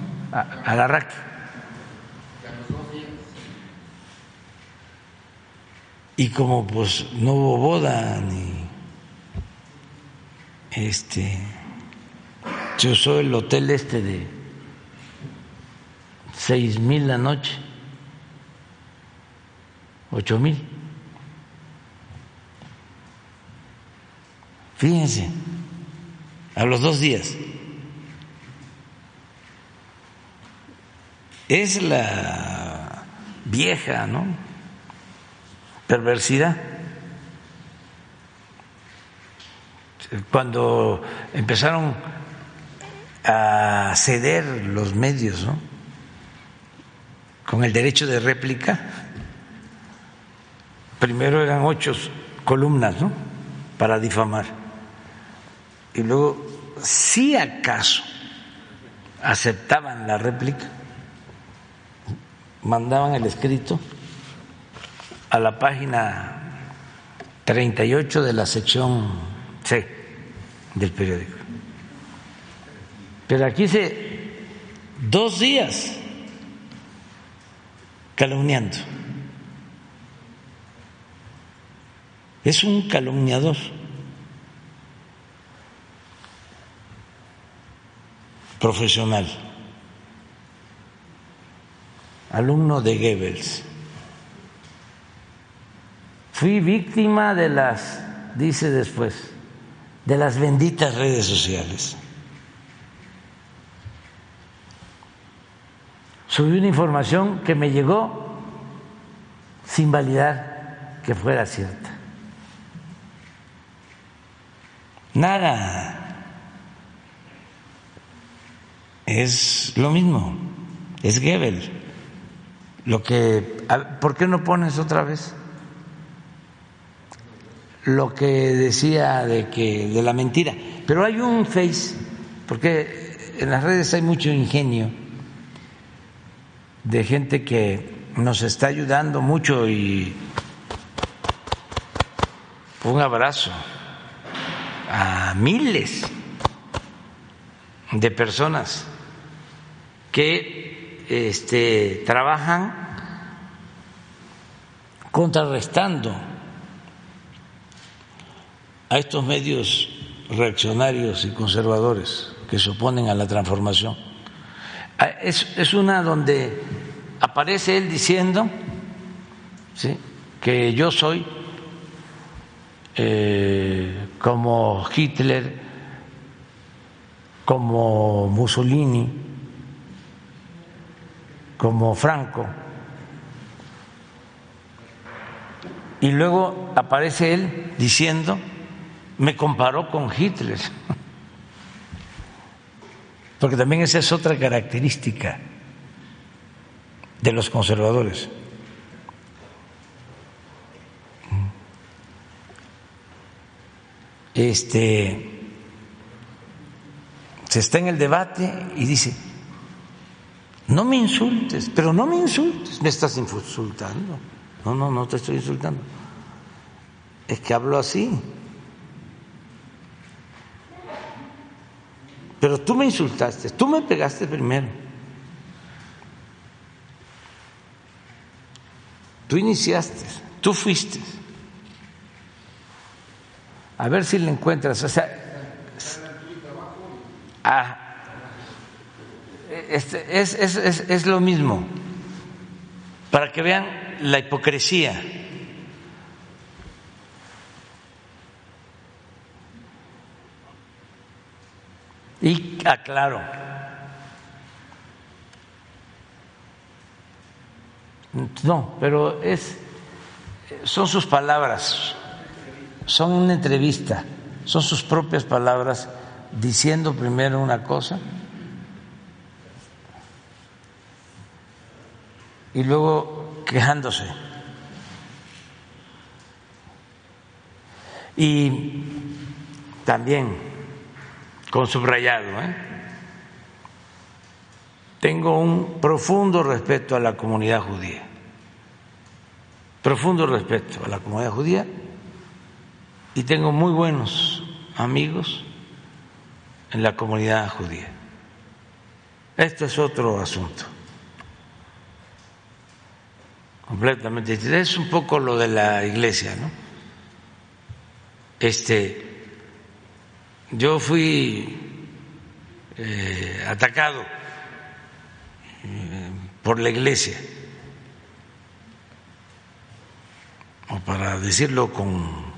Y como pues no hubo boda ni este se usó el hotel este de seis mil la noche, ocho mil. Fíjense, a los dos días. Es la vieja, ¿no? Perversidad. Cuando empezaron a ceder los medios, ¿no? Con el derecho de réplica, primero eran ocho columnas, ¿no? Para difamar y luego, si acaso aceptaban la réplica, mandaban el escrito a la página 38 de la sección C del periódico. Pero aquí se dos días calumniando. Es un calumniador. Profesional, alumno de Goebbels. Fui víctima de las, dice después, de las benditas redes sociales. subí una información que me llegó sin validar que fuera cierta. Nada. Es lo mismo, es Gebel. Lo que, ¿Por qué no pones otra vez? Lo que decía de que de la mentira. Pero hay un face, porque en las redes hay mucho ingenio de gente que nos está ayudando mucho y un abrazo a miles de personas que este, trabajan contrarrestando a estos medios reaccionarios y conservadores que se oponen a la transformación. Ah, es, una donde aparece él diciendo que yo soy eh, como Hitler, como Mussolini, como Franco. Y luego aparece él diciendo, me comparó con Hitler, *laughs* porque también esa es otra característica de los conservadores. Este se está en el debate y dice, no me insultes, pero no me insultes, me estás insultando. No, no, no te estoy insultando. Es que hablo así. Pero tú me insultaste, tú me pegaste primero. Tú iniciaste, tú fuiste. A ver si le encuentras. O sea, ah, este, es, es, es, es lo mismo, para que vean la hipocresía. Y aclaro, no, pero es, son sus palabras, son una entrevista, son sus propias palabras diciendo primero una cosa y luego quejándose. Y también con subrayado, ¿eh? tengo un profundo respeto a la comunidad judía, profundo respeto a la comunidad judía y tengo muy buenos amigos en la comunidad judía. Este es otro asunto completamente Es un poco lo de la iglesia, ¿no? Este, yo fui eh, atacado eh, por la iglesia, o para decirlo con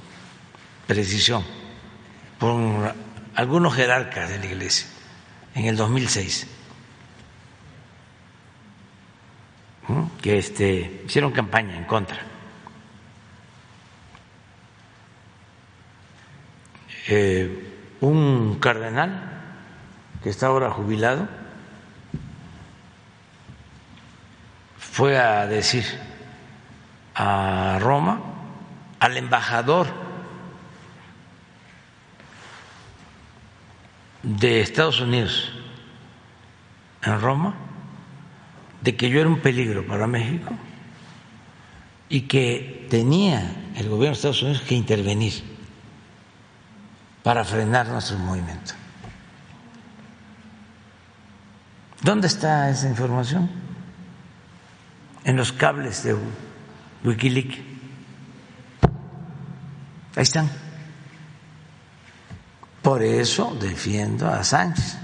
precisión, por algunos jerarcas de la iglesia en el 2006 que este, hicieron campaña en contra. Eh, un cardenal que está ahora jubilado fue a decir a Roma, al embajador de Estados Unidos en Roma, de que yo era un peligro para México y que tenía el gobierno de Estados Unidos que intervenir para frenar nuestro movimiento. ¿Dónde está esa información? En los cables de Wikileaks. Ahí están. Por eso defiendo a Sánchez,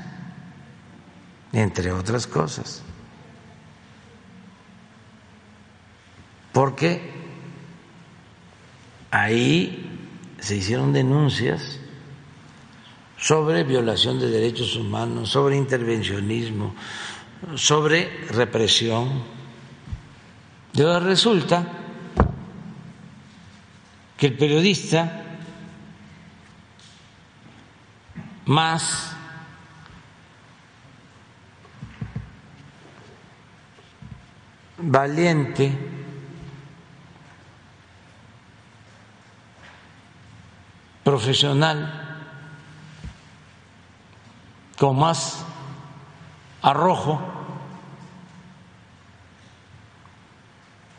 entre otras cosas. Porque ahí se hicieron denuncias sobre violación de derechos humanos, sobre intervencionismo, sobre represión. Y resulta que el periodista más valiente profesional con más arrojo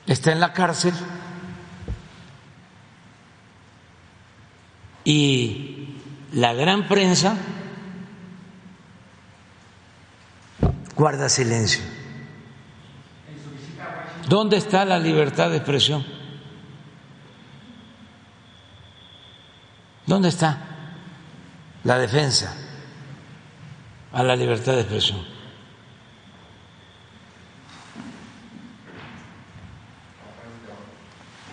está en la cárcel y la gran prensa guarda silencio. ¿Dónde está la libertad de expresión? ¿Dónde está la defensa a la libertad de expresión?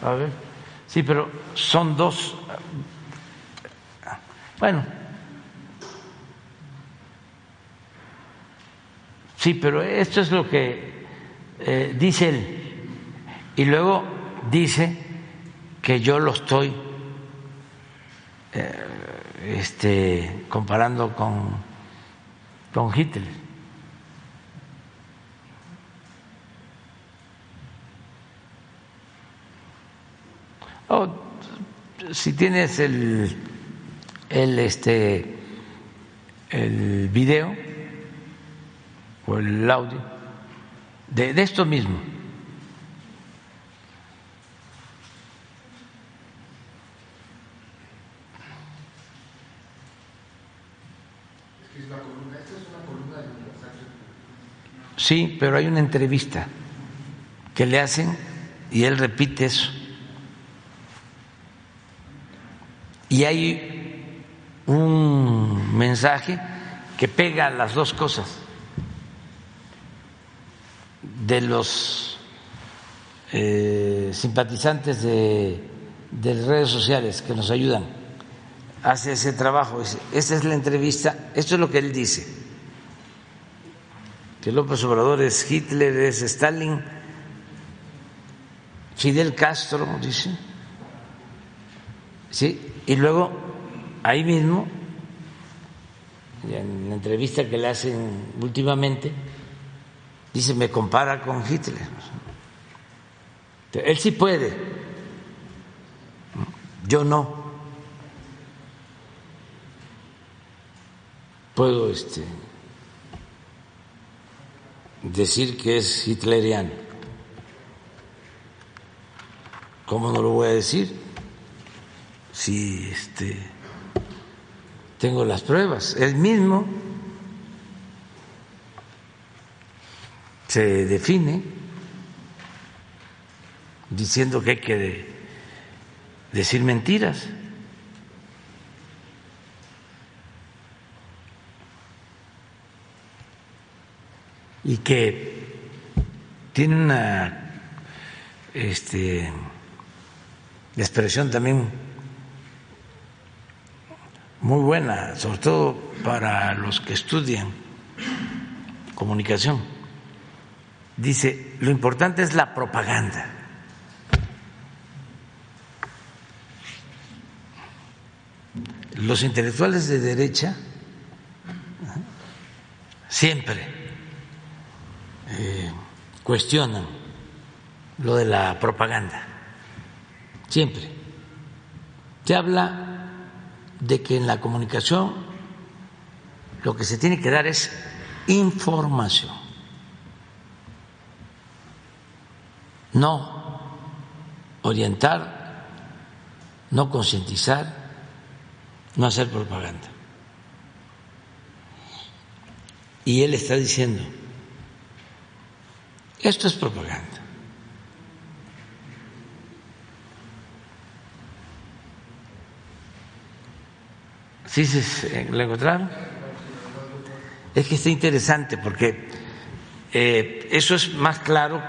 A ver, sí, pero son dos. Bueno, sí, pero esto es lo que eh, dice él. Y luego dice que yo lo estoy este, comparando con, con Hitler. Oh, si tienes el, el, este, el video o el audio de, de esto mismo. Sí, pero hay una entrevista que le hacen y él repite eso. Y hay un mensaje que pega las dos cosas de los eh, simpatizantes de, de redes sociales que nos ayudan. Hace ese trabajo. Esa es la entrevista. Esto es lo que él dice que López Obrador es Hitler, es Stalin, Fidel Castro, dice. Sí, y luego ahí mismo, en la entrevista que le hacen últimamente, dice, me compara con Hitler. Él sí puede, yo no. Puedo este decir que es hitleriano. ¿Cómo no lo voy a decir? Si este, tengo las pruebas. Él mismo se define diciendo que hay que decir mentiras. Y que tiene una este, expresión también muy buena, sobre todo para los que estudian comunicación. Dice, lo importante es la propaganda. Los intelectuales de derecha siempre cuestionan lo de la propaganda, siempre. Se habla de que en la comunicación lo que se tiene que dar es información, no orientar, no concientizar, no hacer propaganda. Y él está diciendo, esto es propaganda. ¿Sí se la encontraron? Es que está interesante porque eh, eso es más claro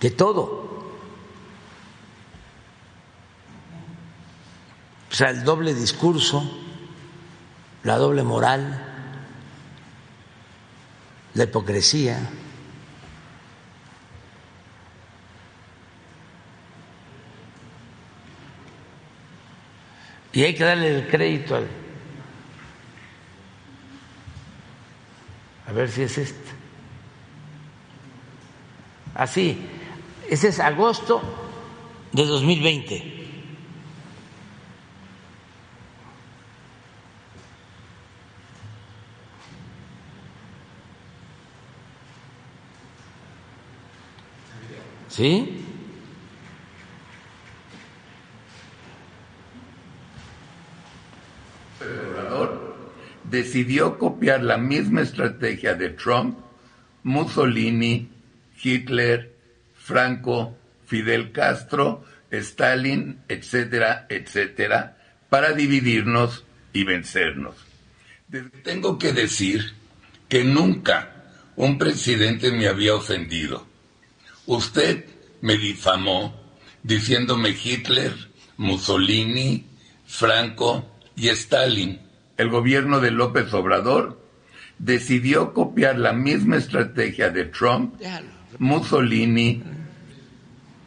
que todo. O sea, el doble discurso, la doble moral la hipocresía. Y hay que darle el crédito al... A ver si es este. Así, ese es agosto de 2020. ¿Sí? Decidió copiar la misma estrategia de Trump, Mussolini, Hitler, Franco, Fidel Castro, Stalin, etcétera, etcétera, para dividirnos y vencernos. Tengo que decir que nunca un presidente me había ofendido. Usted me difamó diciéndome Hitler, Mussolini, Franco y Stalin. El gobierno de López Obrador decidió copiar la misma estrategia de Trump, Mussolini.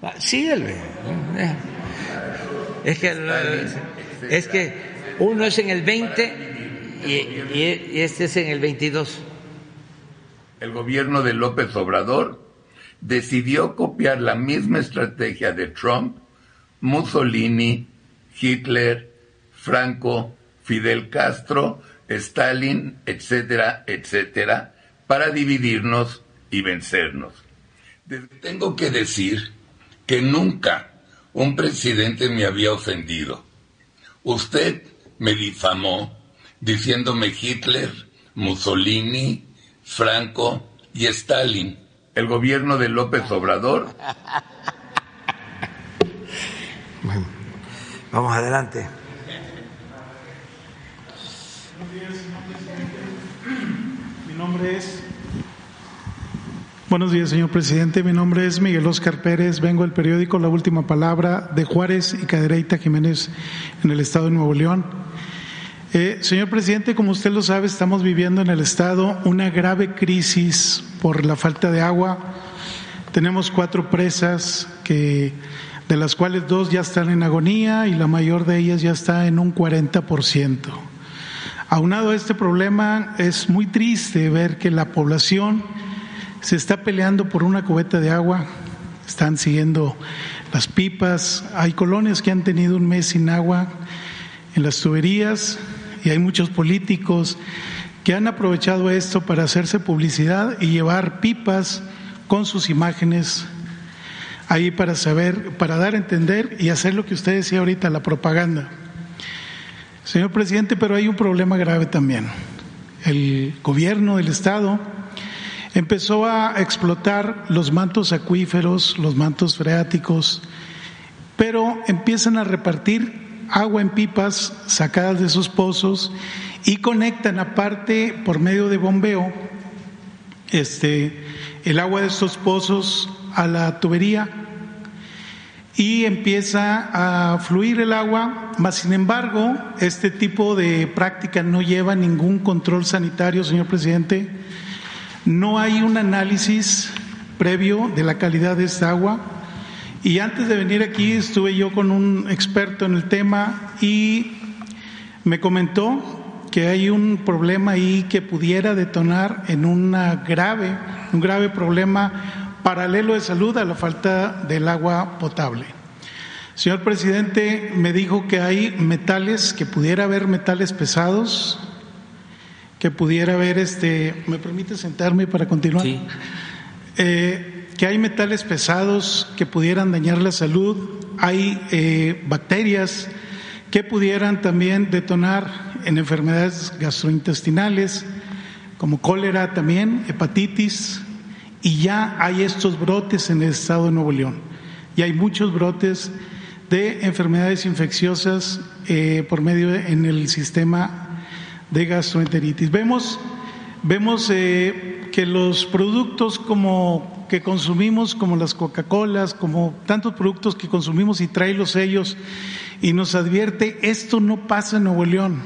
Ah, síguele. Es que, es que uno es en el 20 y, y este es en el 22. El gobierno de López Obrador decidió copiar la misma estrategia de Trump, Mussolini, Hitler, Franco, Fidel Castro, Stalin, etcétera, etcétera, para dividirnos y vencernos. Tengo que decir que nunca un presidente me había ofendido. Usted me difamó diciéndome Hitler, Mussolini, Franco y Stalin el gobierno de López Obrador. vamos adelante. Buenos días, señor presidente. Mi nombre es Miguel Oscar Pérez. Vengo del periódico La Última Palabra de Juárez y Cadereyta Jiménez en el estado de Nuevo León. Eh, señor presidente, como usted lo sabe, estamos viviendo en el Estado una grave crisis por la falta de agua. Tenemos cuatro presas que, de las cuales dos ya están en agonía y la mayor de ellas ya está en un 40%. Aunado a este problema, es muy triste ver que la población se está peleando por una cubeta de agua, están siguiendo las pipas, hay colonias que han tenido un mes sin agua en las tuberías, y hay muchos políticos que han aprovechado esto para hacerse publicidad y llevar pipas con sus imágenes ahí para saber, para dar a entender y hacer lo que usted decía ahorita, la propaganda. Señor presidente, pero hay un problema grave también. El gobierno del Estado empezó a explotar los mantos acuíferos, los mantos freáticos, pero empiezan a repartir agua en pipas sacadas de sus pozos y conectan aparte por medio de bombeo este, el agua de estos pozos a la tubería y empieza a fluir el agua, mas sin embargo este tipo de práctica no lleva ningún control sanitario, señor presidente. No hay un análisis previo de la calidad de esta agua y antes de venir aquí estuve yo con un experto en el tema y me comentó que hay un problema ahí que pudiera detonar en una grave, un grave problema paralelo de salud a la falta del agua potable. Señor presidente, me dijo que hay metales, que pudiera haber metales pesados, que pudiera haber este, ¿me permite sentarme para continuar? Sí. Eh, que hay metales pesados que pudieran dañar la salud, hay eh, bacterias que pudieran también detonar en enfermedades gastrointestinales, como cólera también, hepatitis, y ya hay estos brotes en el estado de Nuevo León. Y hay muchos brotes de enfermedades infecciosas eh, por medio en el sistema de gastroenteritis. Vemos, vemos eh, que los productos como que consumimos, como las Coca-Colas, como tantos productos que consumimos y trae los sellos y nos advierte, esto no pasa en Nuevo León.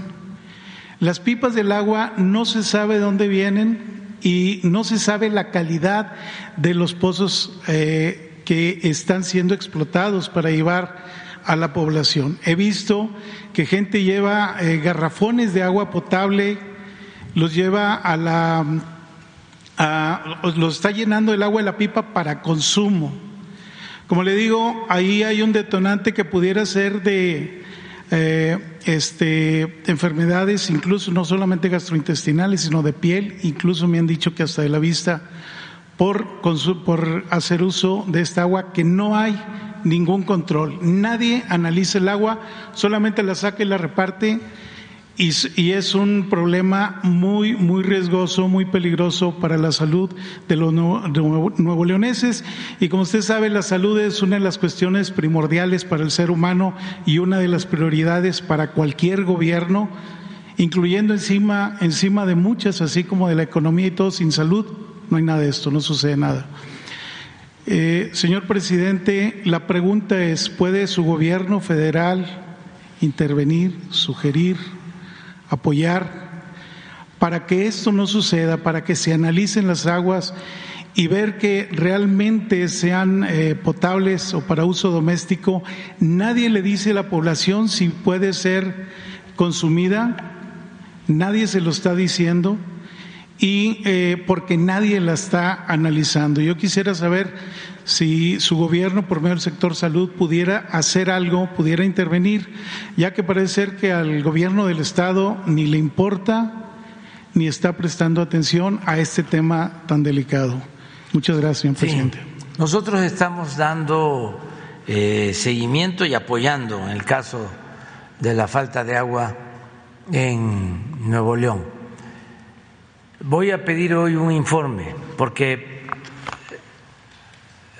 Las pipas del agua no se sabe de dónde vienen, y no se sabe la calidad de los pozos eh, que están siendo explotados para llevar a la población. He visto que gente lleva eh, garrafones de agua potable, los lleva a la, los está llenando el agua de la pipa para consumo. Como le digo, ahí hay un detonante que pudiera ser de eh, este, enfermedades, incluso no solamente gastrointestinales, sino de piel, incluso me han dicho que hasta de la vista, por, por hacer uso de esta agua que no hay ningún control. Nadie analiza el agua, solamente la saca y la reparte y, es un problema muy, muy riesgoso, muy peligroso para la salud de los nuevo, leoneses. Y como usted sabe, la salud es una de las cuestiones primordiales para el ser humano y una de las prioridades para cualquier gobierno, incluyendo encima, encima de muchas, así como de la economía y todo, sin salud no hay nada de esto, no sucede nada. Eh, señor presidente, la pregunta es, ¿puede su gobierno federal intervenir, sugerir, apoyar para que esto no suceda, para que se analicen las aguas y ver que realmente sean eh, potables o para uso doméstico. Nadie le dice a la población si puede ser consumida, nadie se lo está diciendo y eh, porque nadie la está analizando. Yo quisiera saber si su gobierno, por medio del sector salud, pudiera hacer algo, pudiera intervenir, ya que parece ser que al gobierno del Estado ni le importa ni está prestando atención a este tema tan delicado. Muchas gracias, señor presidente. Nosotros estamos dando eh, seguimiento y apoyando en el caso de la falta de agua en Nuevo León Voy a pedir hoy un informe, porque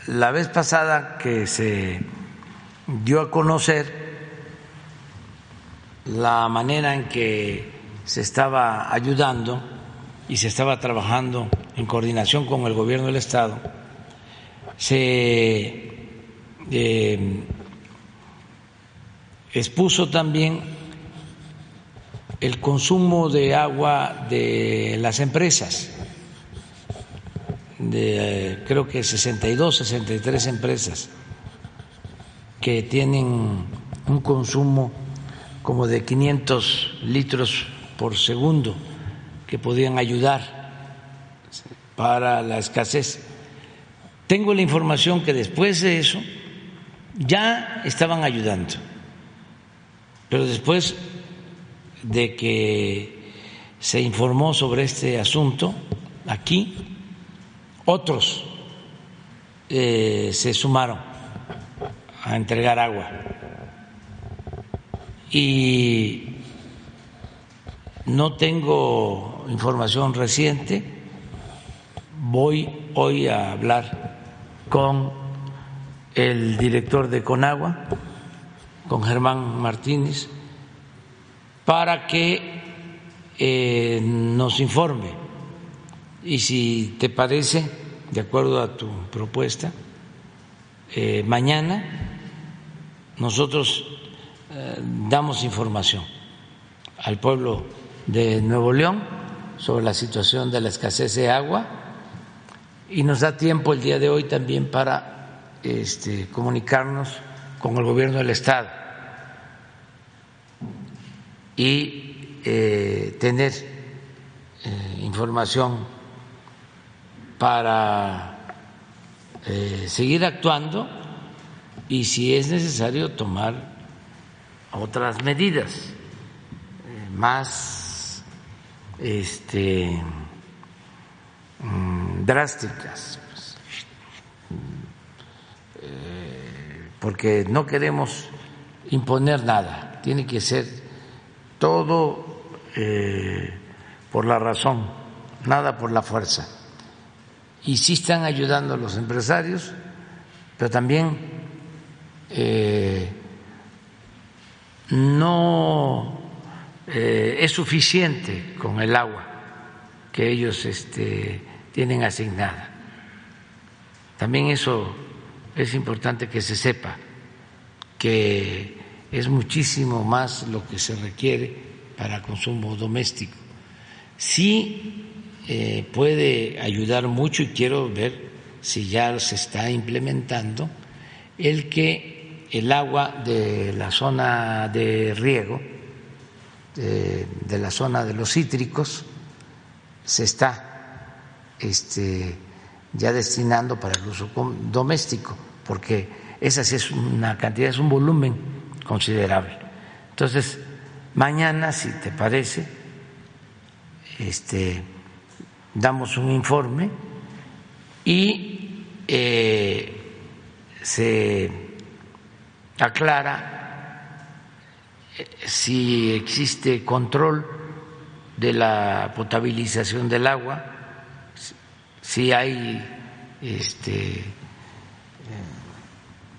la vez pasada que se dio a conocer la manera en que se estaba ayudando y se estaba trabajando en coordinación con el gobierno del Estado, se eh, expuso también el consumo de agua de las empresas, de creo que 62, 63 empresas que tienen un consumo como de 500 litros por segundo que podían ayudar para la escasez. Tengo la información que después de eso ya estaban ayudando, pero después de que se informó sobre este asunto aquí, otros eh, se sumaron a entregar agua y no tengo información reciente, voy hoy a hablar con el director de Conagua, con Germán Martínez, para que eh, nos informe. Y si te parece, de acuerdo a tu propuesta, eh, mañana nosotros eh, damos información al pueblo de Nuevo León sobre la situación de la escasez de agua y nos da tiempo el día de hoy también para este, comunicarnos con el gobierno del Estado y eh, tener información para eh, seguir actuando y si es necesario tomar otras medidas más este, mm, drásticas pues, porque no queremos imponer nada tiene que ser todo eh, por la razón, nada por la fuerza. Y sí están ayudando a los empresarios, pero también eh, no eh, es suficiente con el agua que ellos este, tienen asignada. También eso es importante que se sepa, que es muchísimo más lo que se requiere para consumo doméstico. Si eh, puede ayudar mucho y quiero ver si ya se está implementando el que el agua de la zona de riego, de, la zona de los cítricos, se está este, ya destinando para el uso doméstico, porque esa sí es una cantidad, es un volumen considerable. Entonces, mañana, si te parece, este, damos un informe y eh, se aclara eh, si existe control de la potabilización del agua, si hay este,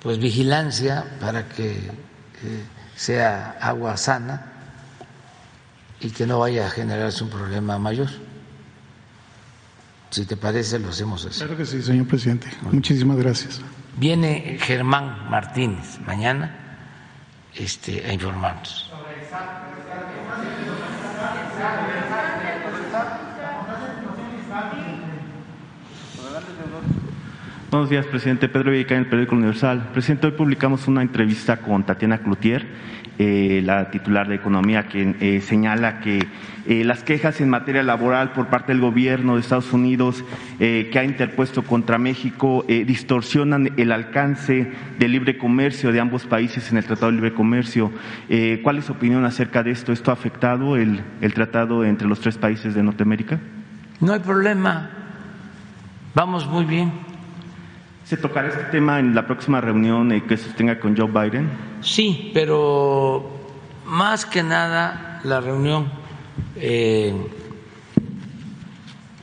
pues vigilancia para que eh, sea agua sana y que no vaya a generarse un problema mayor. Si te parece, lo hacemos así. Claro que sí, señor presidente. Muchísimas gracias. Viene Germán Martínez mañana este, a informarnos. Buenos días, presidente. Pedro Villica en el periódico Universal. Presidente, hoy publicamos una entrevista con Tatiana Cloutier, eh, la titular de Economía, quien eh, señala que eh, las quejas en materia laboral por parte del gobierno de Estados Unidos que ha interpuesto contra México distorsionan el alcance del libre comercio de ambos países en el Tratado de Libre Comercio. ¿Cuál es su opinión acerca de esto? ¿Esto ha afectado el, el tratado entre los tres países de Norteamérica? No hay problema. Vamos muy bien. ¿Se tocará este tema en la próxima reunión eh, que se tenga con Joe Biden? Sí, pero más que nada la reunión eh,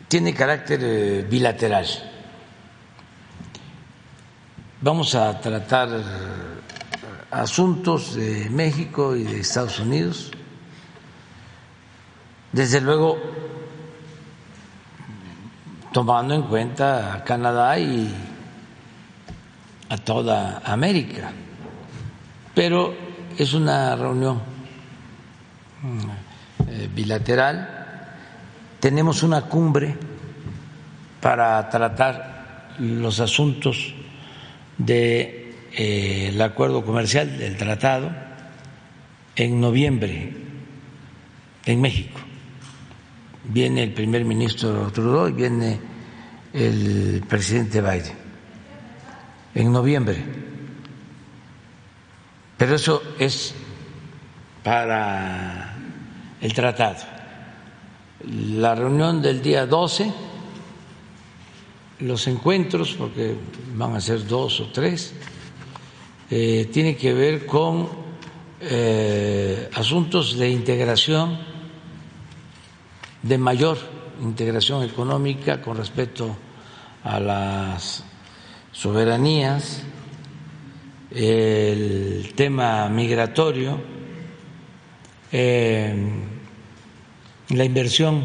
tiene carácter eh, bilateral. Vamos a tratar asuntos de México y de Estados Unidos. Desde luego, tomando en cuenta a Canadá y a toda América, pero es una reunión mm, eh, bilateral. Tenemos una cumbre para tratar los asuntos del de, eh, acuerdo comercial, del tratado, en noviembre en México. Viene el primer ministro Trudeau y viene el presidente Biden en noviembre. Pero eso es para el tratado. La reunión del día 12, los encuentros, porque van a ser dos o tres, eh, tiene que ver con eh, asuntos de integración, de mayor integración económica con respecto a las soberanías, el tema migratorio, eh, la inversión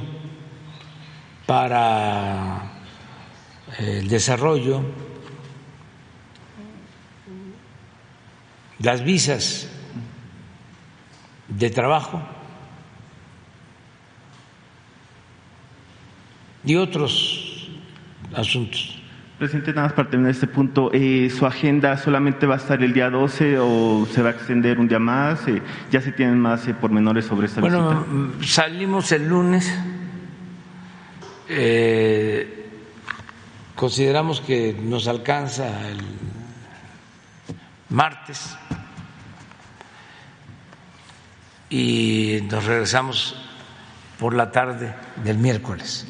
para el desarrollo, las visas de trabajo y otros asuntos. Presidente, nada más para terminar este punto, eh, ¿su agenda solamente va a estar el día 12 o se va a extender un día más? Eh, ¿Ya se tienen más eh, pormenores sobre esta bueno, visita? Bueno, salimos el lunes. consideramos que nos alcanza el martes y nos regresamos por la tarde del miércoles.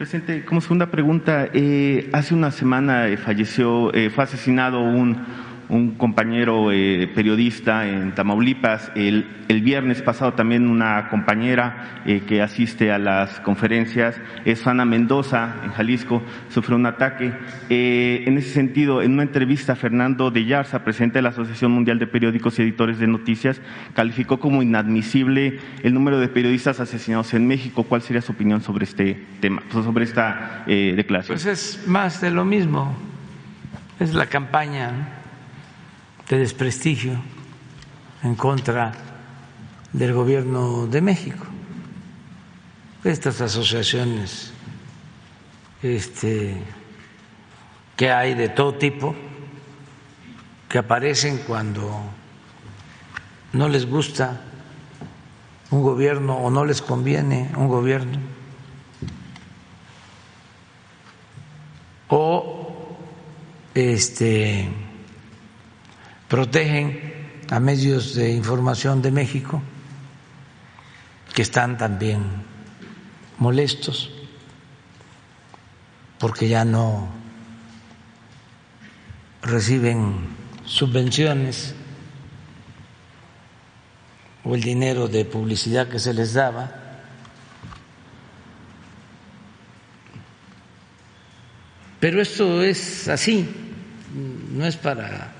Presidente, como segunda pregunta, eh, hace una semana eh, falleció, eh, fue asesinado un un compañero eh, periodista en Tamaulipas. El, el, viernes pasado también una compañera eh, que asiste a las conferencias, es Ana Mendoza, en Jalisco, sufrió un ataque. Eh, en ese sentido, en una entrevista, Fernando de Yarza, presidente de la Asociación Mundial de Periódicos y Editores de Noticias, calificó como inadmisible el número de periodistas asesinados en México. ¿Cuál sería su opinión sobre este tema, sobre esta declaración? Pues es más de lo mismo. Es la campaña de desprestigio en contra del gobierno de México. estas asociaciones este, que hay de todo tipo, que aparecen cuando no les gusta un gobierno o no les conviene un gobierno, o este, protegen a medios de información de México que están también molestos porque ya no reciben subvenciones o el dinero de publicidad que se les daba. Pero esto es así, no es para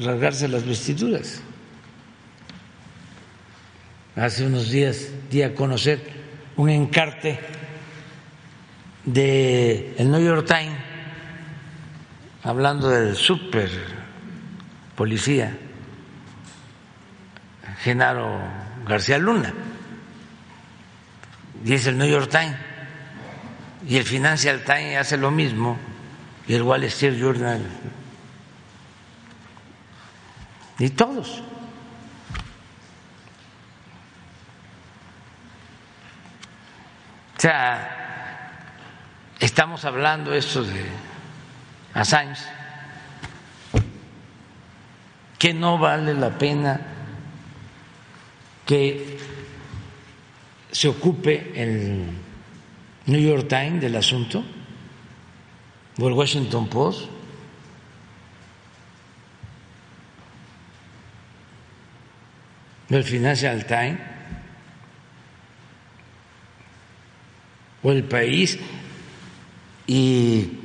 rasgarse las vestiduras. Hace unos días di a conocer un encarte de el New York Times hablando del super policía Genaro García Luna y es el New York Times y el Financial Times hace lo mismo y el Wall Street Journal y todos o sea Estamos hablando esto de Assange, que no vale la pena que se ocupe el New York Times del asunto o el Washington Post. El Financial Times o el país y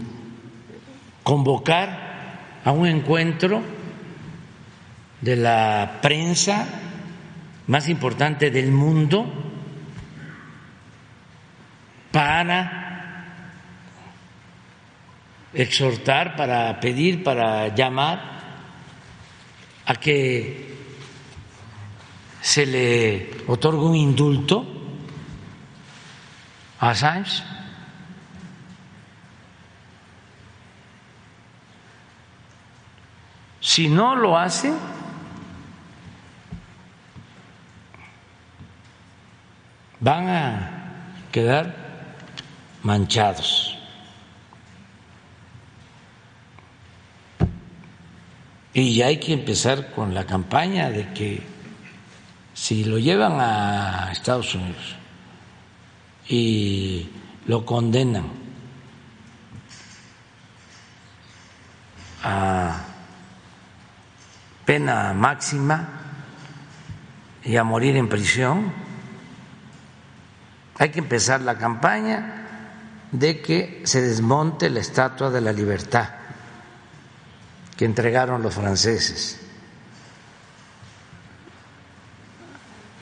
convocar a un encuentro de la prensa más importante del mundo para exhortar, para pedir, para llamar a que se le otorgue un indulto a Assange Si no lo hace, van a quedar manchados. Y hay que empezar con la campaña de que si lo llevan a Estados Unidos y lo condenan a pena máxima y a morir en prisión. Hay que empezar la campaña de que se desmonte la estatua de la libertad que entregaron los franceses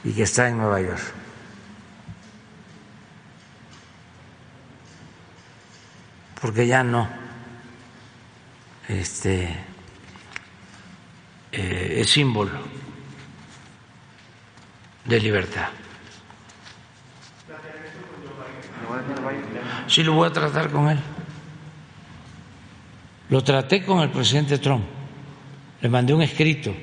y que está en Nueva York. Porque ya no este eh, es símbolo de libertad. Sí, lo voy a tratar con él. Lo traté con el presidente Trump. Le mandé un escrito.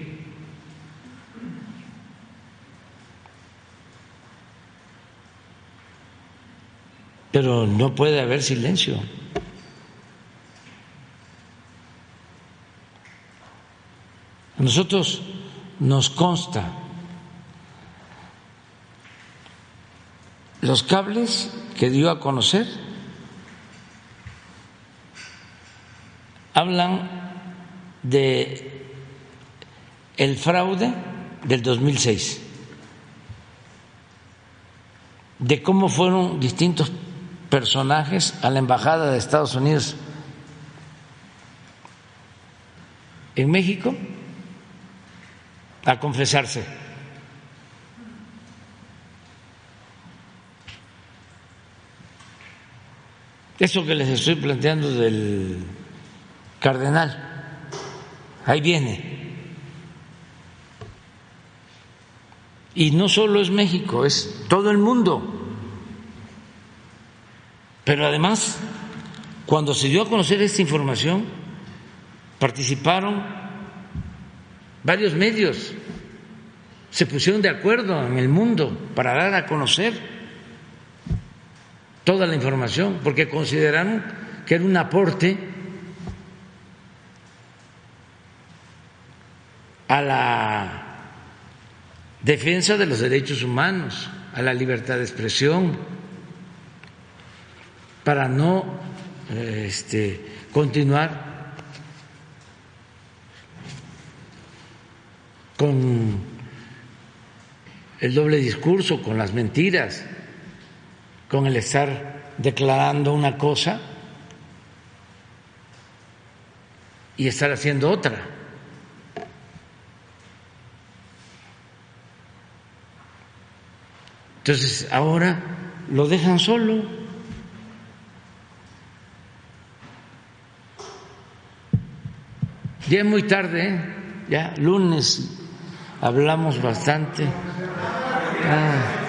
Pero no puede haber silencio. nosotros nos consta los cables que dio a conocer hablan de el fraude del 2006, de cómo fueron distintos personajes a la embajada de Estados Unidos en México a confesarse. Eso que les estoy planteando del cardenal, ahí viene. Y no solo es México, es todo el mundo. Pero además, cuando se dio a conocer esta información, participaron varios medios, se pusieron de acuerdo en el mundo para dar a conocer toda la información, porque consideraron que era un aporte a la defensa de los derechos humanos, a la libertad de expresión, para no este, continuar con el doble discurso, con las mentiras, con el estar declarando una cosa y estar haciendo otra. Entonces ahora lo dejan solo. Ya es muy tarde, ¿eh? ya lunes hablamos bastante. Ah.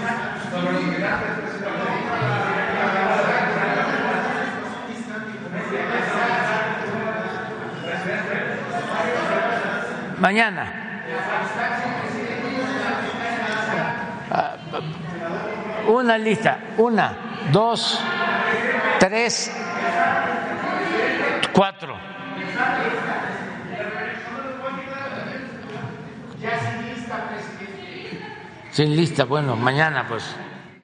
Mañana. Ah, una lista, una, dos, tres, cuatro. Sin lista, bueno, mañana pues.